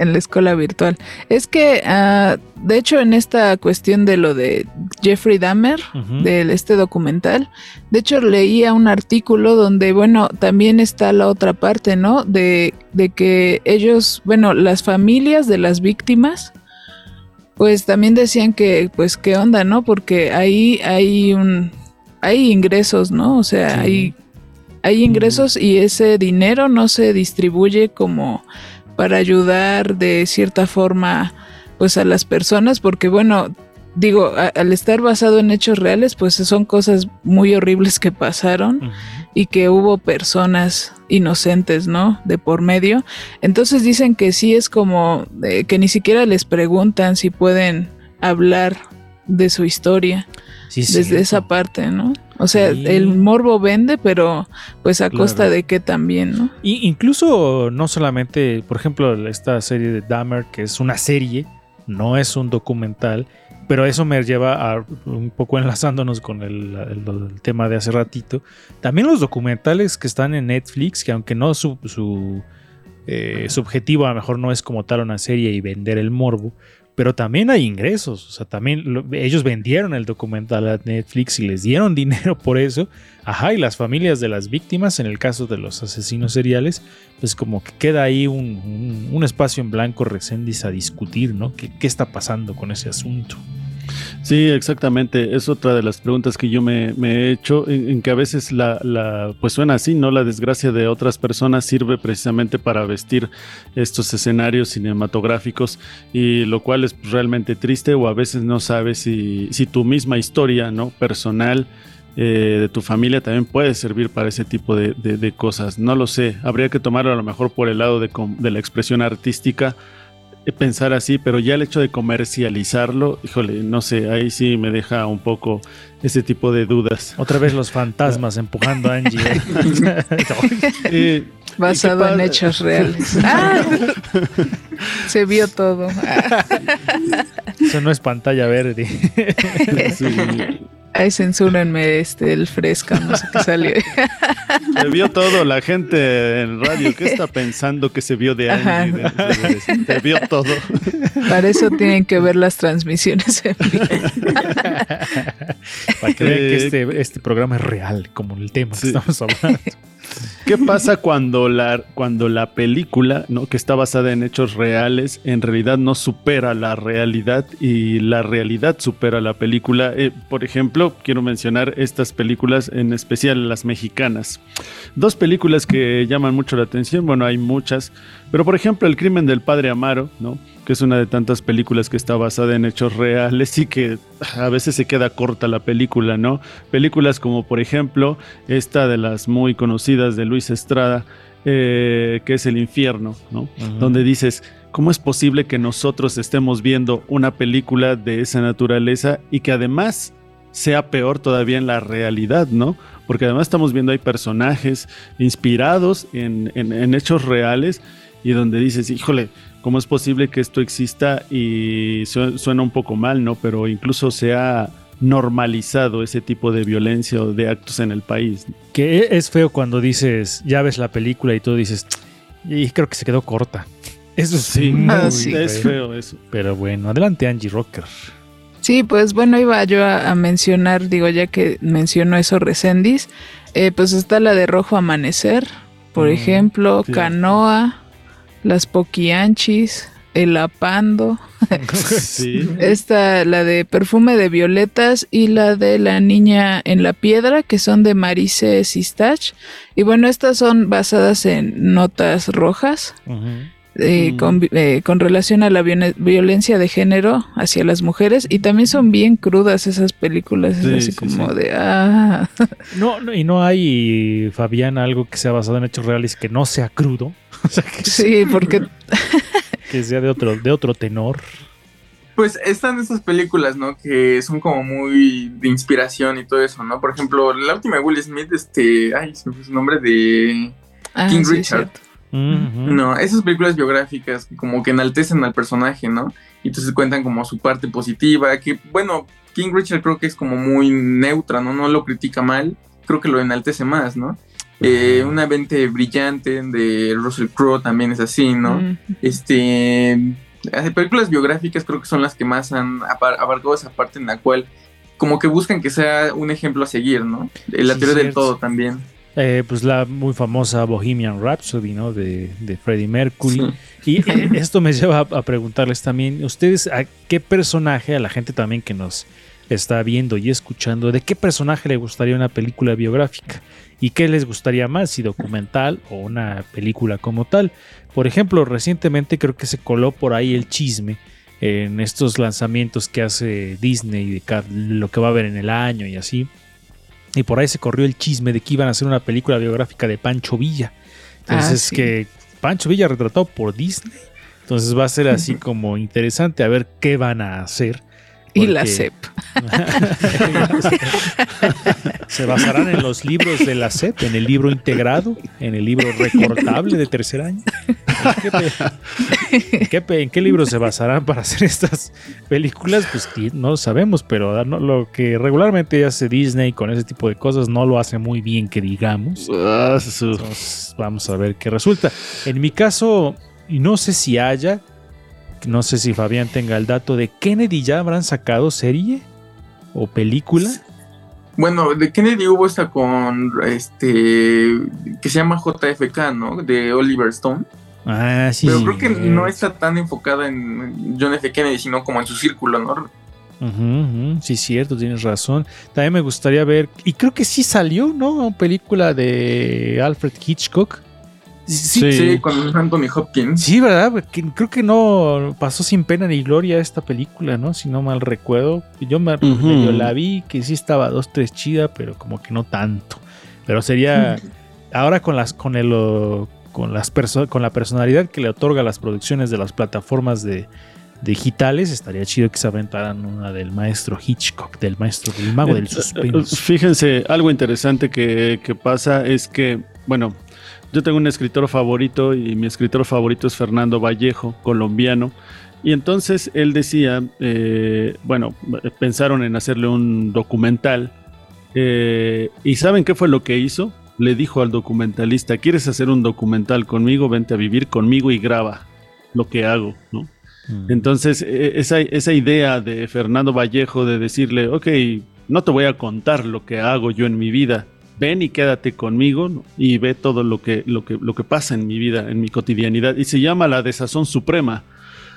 en la escuela virtual. Es que, uh, de hecho, en esta cuestión de lo de Jeffrey Dahmer, uh -huh. de este documental, de hecho leía un artículo donde, bueno, también está la otra parte, ¿no? De, de que ellos, bueno, las familias de las víctimas, pues también decían que, pues, qué onda, ¿no? Porque ahí hay un, hay ingresos, ¿no? O sea, sí. hay, hay ingresos y ese dinero no se distribuye como para ayudar de cierta forma pues a las personas porque bueno digo a, al estar basado en hechos reales pues son cosas muy horribles que pasaron uh -huh. y que hubo personas inocentes no de por medio entonces dicen que sí es como eh, que ni siquiera les preguntan si pueden hablar de su historia sí, desde cierto. esa parte no o sea, sí. el morbo vende, pero pues a claro. costa de qué también, ¿no? Y incluso no solamente, por ejemplo, esta serie de Dahmer, que es una serie, no es un documental, pero eso me lleva a un poco enlazándonos con el, el, el tema de hace ratito. También los documentales que están en Netflix, que aunque no su, su, eh, su objetivo a lo mejor no es como tal una serie y vender el morbo, pero también hay ingresos. O sea, también lo, ellos vendieron el documental a Netflix y les dieron dinero por eso. Ajá, y las familias de las víctimas, en el caso de los asesinos seriales, pues como que queda ahí un, un, un espacio en blanco recendis a discutir, ¿no? ¿Qué, ¿Qué está pasando con ese asunto? Sí, exactamente. Es otra de las preguntas que yo me, he hecho, en, que a veces la, la, pues suena así, ¿no? La desgracia de otras personas sirve precisamente para vestir estos escenarios cinematográficos y lo cual es realmente triste o a veces no sabes si, si tu misma historia, ¿no? Personal. Eh, de tu familia también puede servir para ese tipo de, cosas. No lo sé, habría que tomarlo a lo mejor por el lado de la expresión artística, pensar así, pero ya el hecho de comercializarlo, híjole, no sé, ahí sí me deja un poco ese tipo de dudas. Otra vez los fantasmas empujando a Angie. eh, Basado en hechos reales. Ah, se vio todo. Eso no es pantalla verde. sí. Ay, censúrenme este, el fresco, no sé qué salió. Se vio todo, la gente en radio, ¿qué está pensando que se vio de Angie? Se vio todo. Para eso tienen que ver las transmisiones en vivo. Para que vean que este, este programa es real, como el tema sí. que estamos hablando. ¿Qué pasa cuando la, cuando la película, ¿no? que está basada en hechos reales, en realidad no supera la realidad y la realidad supera la película? Eh, por ejemplo, quiero mencionar estas películas, en especial las mexicanas. Dos películas que llaman mucho la atención, bueno, hay muchas, pero por ejemplo, El crimen del padre Amaro, ¿no? Que es una de tantas películas que está basada en hechos reales y que a veces se queda corta la película, ¿no? Películas como por ejemplo esta de las muy conocidas de Luis Estrada, eh, que es el infierno, ¿no? Donde dices, ¿cómo es posible que nosotros estemos viendo una película de esa naturaleza y que además sea peor todavía en la realidad, ¿no? Porque además estamos viendo hay personajes inspirados en, hechos reales y donde dices, híjole, ¿cómo es posible que esto exista? Y suena un poco mal, ¿no? Pero incluso se ha normalizado ese tipo de violencia o de actos en el país. Que es feo cuando dices, ya ves la película y tú dices, y creo que se quedó corta. Eso sí, ah, es feo eso. Pero bueno, adelante Angie Rocker. Sí, pues bueno, iba yo a, mencionar, digo, ya que mencionó eso Resendis, eh, pues está la de Rojo Amanecer, por mm, ejemplo, Canoa, Las Poquianchis, El Apando, sí. esta, la de Perfume de Violetas y la de La Niña en la Piedra, que son de Marise Sistach. Y bueno, estas son basadas en notas rojas. Eh, mm. eh, con, relación a la violencia de género hacia las mujeres y también son bien crudas esas películas, es así como de ah. No, y no hay Fabián algo que sea basado en hechos reales que no sea crudo. sí, porque que sea de otro de otro tenor. Pues están esas películas, ¿no? Que son como muy de inspiración y todo eso, ¿no? Por ejemplo, la última de Will Smith, este, ay, se me fue su nombre de ah, King Richard. No, esas películas biográficas como que enaltecen al personaje, ¿no? Y entonces cuentan como su parte positiva, que bueno, King Richard creo que es como muy neutra, ¿no? No lo critica mal, creo que lo enaltece más, ¿no? Eh, una mente brillante de Russell Crowe también es así, ¿no? Este, películas biográficas creo que son las que más han abarcado esa parte en la cual como que buscan que sea un ejemplo a seguir, ¿no? La teoría del todo también. Eh, pues la muy famosa Bohemian Rhapsody, ¿no? De, de Freddie Mercury. Y eh, esto me lleva a, preguntarles también, ¿ustedes a qué personaje, a la gente también que nos está viendo y escuchando, de qué personaje le gustaría una película biográfica? ¿Y qué les gustaría más, si documental o una película como tal? Por ejemplo, recientemente creo que se coló por ahí el chisme en estos lanzamientos que hace Disney de lo que va a haber en el año y así y por ahí se corrió el chisme de que iban a hacer una película biográfica de Pancho Villa. Entonces, ah, que Pancho Villa retratado por Disney. Entonces va a ser así como interesante a ver qué van a hacer. Y la CEP. Se basarán en los libros de la CEP, en el libro integrado, en el libro recortable de tercer año. ¿En qué, libro se basarán para hacer estas películas? Pues no lo sabemos, pero lo que regularmente hace Disney con ese tipo de cosas no lo hace muy bien, que digamos. Ah, vamos a ver qué resulta. En mi caso, no sé si haya, no sé si Fabián tenga el dato de Kennedy ya habrán sacado serie o película. Bueno, de Kennedy hubo esta con este que se llama JFK, ¿no? De Oliver Stone. Ah, sí. Pero creo que no está tan enfocada en John F. Kennedy, sino como en su círculo, ¿no? sí, cierto, tienes razón. También me gustaría ver, y creo que sí salió, ¿no? Una película de Alfred Hitchcock Sí, con Anthony Hopkins. Sí, ¿verdad? Creo que no pasó sin pena ni gloria esta película, ¿no? Si no mal recuerdo. Yo me la vi, que sí estaba dos, tres chida, pero como que no tanto. Pero sería. Ahora con las, con el con las con la personalidad que le otorga las producciones de las plataformas de digitales, estaría chido que se aventaran una del maestro Hitchcock, del maestro del mago del eh, suspense. Fíjense, algo interesante que, que pasa es que, bueno, yo tengo un escritor favorito y mi escritor favorito es Fernando Vallejo, colombiano. Y entonces él decía, eh, bueno, pensaron en hacerle un documental. Eh, ¿Y saben qué fue lo que hizo? Le dijo al documentalista, ¿quieres hacer un documental conmigo? Vente a vivir conmigo y graba lo que hago, ¿no? Mm. Entonces, e, esa, esa idea de Fernando Vallejo de decirle, ok, no te voy a contar lo que hago yo en mi vida, ven y quédate conmigo y ve todo lo que, lo que, lo que pasa en mi vida, en mi cotidianidad. Y se llama la desazón suprema.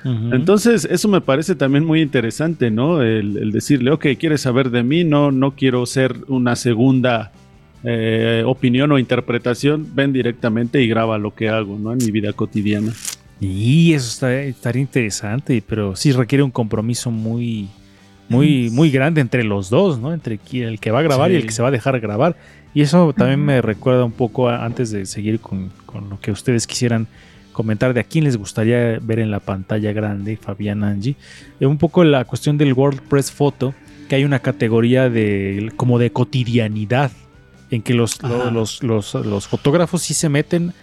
Entonces, eso me parece también muy interesante, ¿no? El, decirle, ok, ¿quieres saber de mí? No, no quiero ser una segunda eh, opinión o interpretación. Ven directamente y graba lo que hago, ¿no? En mi vida cotidiana. Y eso está, estaría interesante, pero sí requiere un compromiso muy, muy, muy grande entre los dos, ¿no? Entre el que va a grabar y el que se va a dejar grabar. Y eso también me recuerda un poco antes de seguir con, con, lo que ustedes quisieran comentar de a quién les gustaría ver en la pantalla grande, Fabián Angie. Eh, un poco la cuestión del WordPress Photo, que hay una categoría de como de cotidianidad, en que los, los, los, los, fotógrafos sí se meten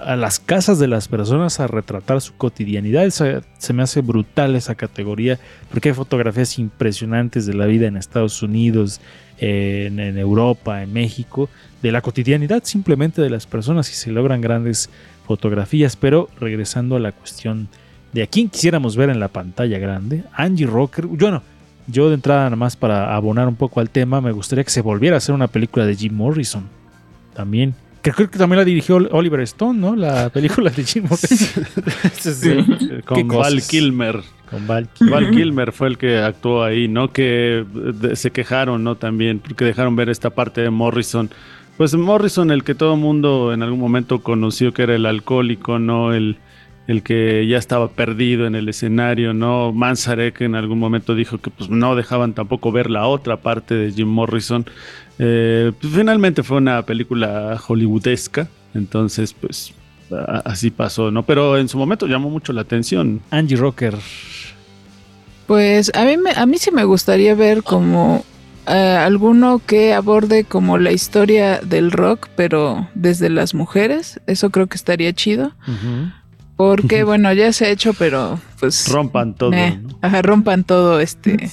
a las casas de las personas a retratar su cotidianidad. se me hace brutal esa categoría, porque hay fotografías impresionantes de la vida en Estados Unidos, en, en Europa, en México, de la cotidianidad simplemente de las personas y se logran grandes fotografías. Pero regresando a la cuestión de a quién quisiéramos ver en la pantalla grande, Angie Rocker, bueno, yo de entrada nada más para abonar un poco al tema, me gustaría que se volviera a hacer una película de Jim Morrison. También. Creo que también la dirigió Oliver Stone, ¿no? La película de Jim Morrison. Con Val Kilmer. Con Val Kilmer. Val Kilmer fue el que actuó ahí, ¿no? Que se quejaron, ¿no? También, porque dejaron ver esta parte de Morrison pues Morrison, el que todo mundo en algún momento conoció que era el alcohólico, ¿no? El, el que ya estaba perdido en el escenario, ¿no? Manzarek en algún momento dijo que pues no dejaban tampoco ver la otra parte de Jim Morrison. Eh, pues, finalmente fue una película hollywoodesca, entonces pues así pasó, ¿no? Pero en su momento llamó mucho la atención. Angie Rocker. Pues a mí, me, a mí sí me gustaría ver como eh, alguno que aborde como la historia del rock, pero desde las mujeres. Eso creo que estaría chido. Porque, bueno, ya se ha hecho, pero pues. Rompan todo. Ajá, rompan todo este.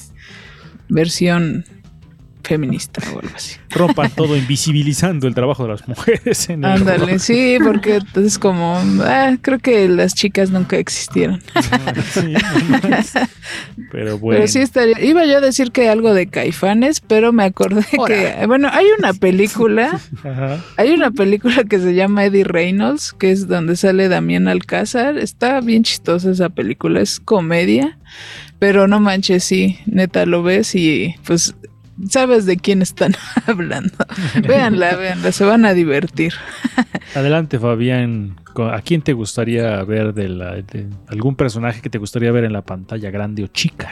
versión feminista o algo así. Rompan todo invisibilizando el trabajo de las mujeres en Ándale, sí, porque es como, ah, creo que las chicas nunca existieron. pero bueno. Pero sí estaría, iba yo a decir que algo de caifanes, pero me acordé que, bueno, hay una película, hay una película que se llama Eddie Reynolds, que es donde sale Damián Alcázar, está bien chistosa esa película, es comedia. Pero no manches, sí, neta lo ves y pues sabes de quién están hablando. véanla, véanla, se van a divertir. Adelante, Fabián. ¿A quién te gustaría ver de, la, algún personaje que te gustaría ver en la pantalla grande o chica?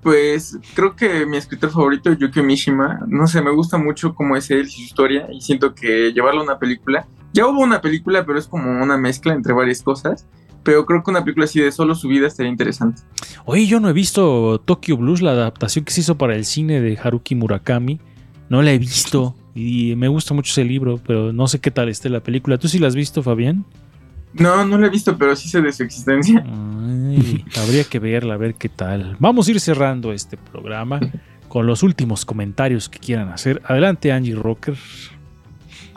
Pues creo que mi escritor favorito es Yukio Mishima. No sé, me gusta mucho cómo es él y su historia y siento que llevarlo a una película. Ya hubo una película, pero es como una mezcla entre varias cosas pero creo que una película así de solo su vida sería interesante. Oye, yo no he visto Tokyo Blues, la adaptación que se hizo para el cine de Haruki Murakami. No la he visto y me gusta mucho ese libro, pero no sé qué tal esté la película. ¿Tú sí la has visto, Fabián? No, no la he visto, pero sí sé de su existencia. habría que verla, a ver qué tal. Vamos a ir cerrando este programa con los últimos comentarios que quieran hacer. Adelante, Angie Rocker.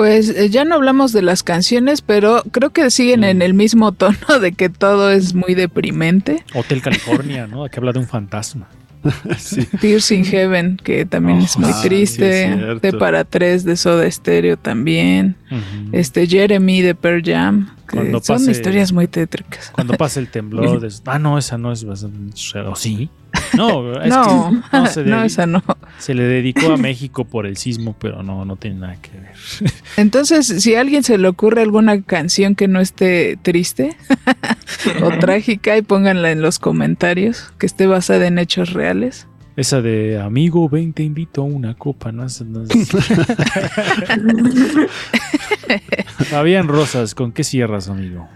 Pues eh, ya no hablamos de las canciones, pero creo que siguen en mm. el mismo tono de que todo es muy deprimente. Hotel California, ¿no? Que habla de un fantasma. sí. Tears in Heaven, que también es muy ah, triste. de para tres de Soda Stereo también. Este Jeremy de Pearl Jam. son historias muy tétricas. Cuando pasa el temblor. ah, no, esa no es. ¿O sí? No, es no, que no, se no, esa no. Se le dedicó a México por el sismo, pero no, no tiene nada que ver. Entonces, si a alguien se le ocurre alguna canción que no esté triste o trágica, y pónganla en los comentarios, que esté basada en hechos reales. Esa de amigo, ven, te invito a una copa, ¿no? no Habían rosas, ¿con qué cierras, amigo?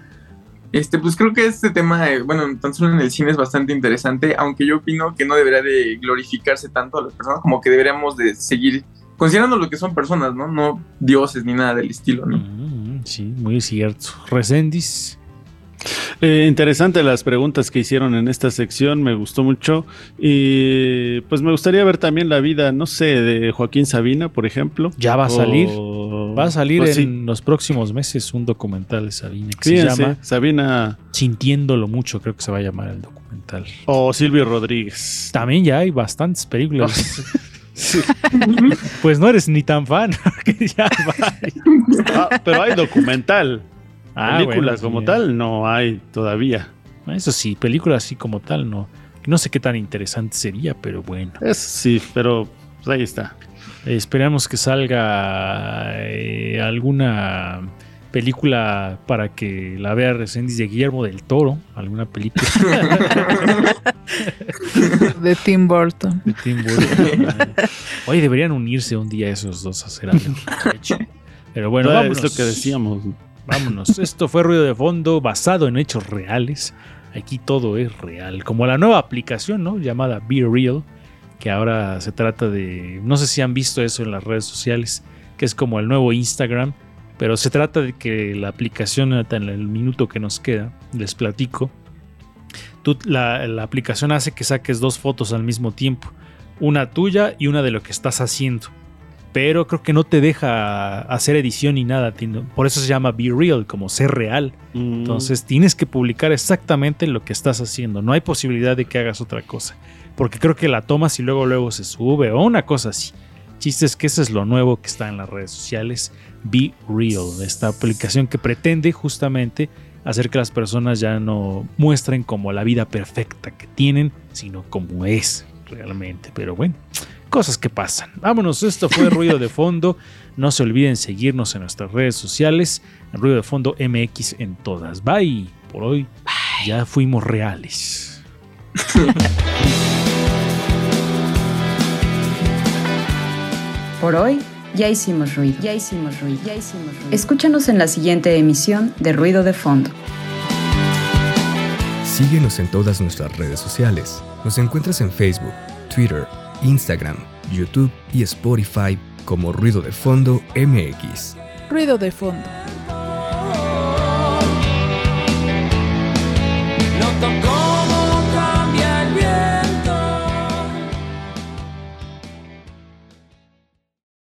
Este, pues creo que este tema, eh, bueno, tan solo en el cine es bastante interesante, aunque yo opino que no debería de glorificarse tanto a las personas, como que deberíamos de seguir considerando lo que son personas, ¿no? No dioses ni nada del estilo, ¿no? Mm, sí, muy cierto. Resendis. Eh, interesante las preguntas que hicieron en esta sección, me gustó mucho. Y pues me gustaría ver también la vida, no sé, de Joaquín Sabina, por ejemplo. Ya va a salir. Va a salir pues en los próximos meses un documental de Sabina que se llama Sabina. Sintiéndolo mucho, creo que se va a llamar el documental. O Silvio Rodríguez. También ya hay bastantes películas. pues no eres ni tan fan. Ah, pero hay documental. Ah, películas como tal no hay todavía. Eso sí, películas así como tal no. No sé qué tan interesante sería, pero bueno. Es, sí, pero pues ahí está. esperamos que salga eh, alguna película para que la vea recién de Guillermo del Toro, alguna película. de Tim Burton. De Tim Burton. Oye, deberían unirse un día esos dos a hacer algo. Pero bueno, vámonos. Es lo que decíamos. Vámonos. Esto fue ruido de fondo basado en hechos reales. Aquí todo es real. Como la nueva aplicación, ¿no? Llamada Be Real. Que ahora se trata de. No sé si han visto eso en las redes sociales. Que es como el nuevo Instagram. Pero se trata de que la aplicación, en el minuto que nos queda, les platico. La aplicación hace que saques dos fotos al mismo tiempo. Una tuya y una de lo que estás haciendo pero creo que no te deja hacer edición ni nada. Por eso se llama Be Real, como ser real. Mm. Entonces tienes que publicar exactamente lo que estás haciendo. No hay posibilidad de que hagas otra cosa. Porque creo que la tomas y luego luego se sube o una cosa así. Chiste es que eso es lo nuevo que está en las redes sociales. Be Real, esta aplicación que pretende justamente hacer que las personas ya no muestren como la vida perfecta que tienen, sino como es realmente. Pero bueno, cosas que pasan. Vámonos, esto fue Ruido de Fondo. No se olviden seguirnos en nuestras redes sociales, Ruido de Fondo MX en todas. Bye. Por hoy ya fuimos reales. Por hoy ya hicimos ruido, ya hicimos ruido, ya hicimos ruido. Escúchanos en la siguiente emisión de Ruido de Fondo. Síguenos en todas nuestras redes sociales. Nos encuentras en Facebook, Twitter, Instagram, YouTube y Spotify como Ruido de Fondo MX. Ruido de Fondo.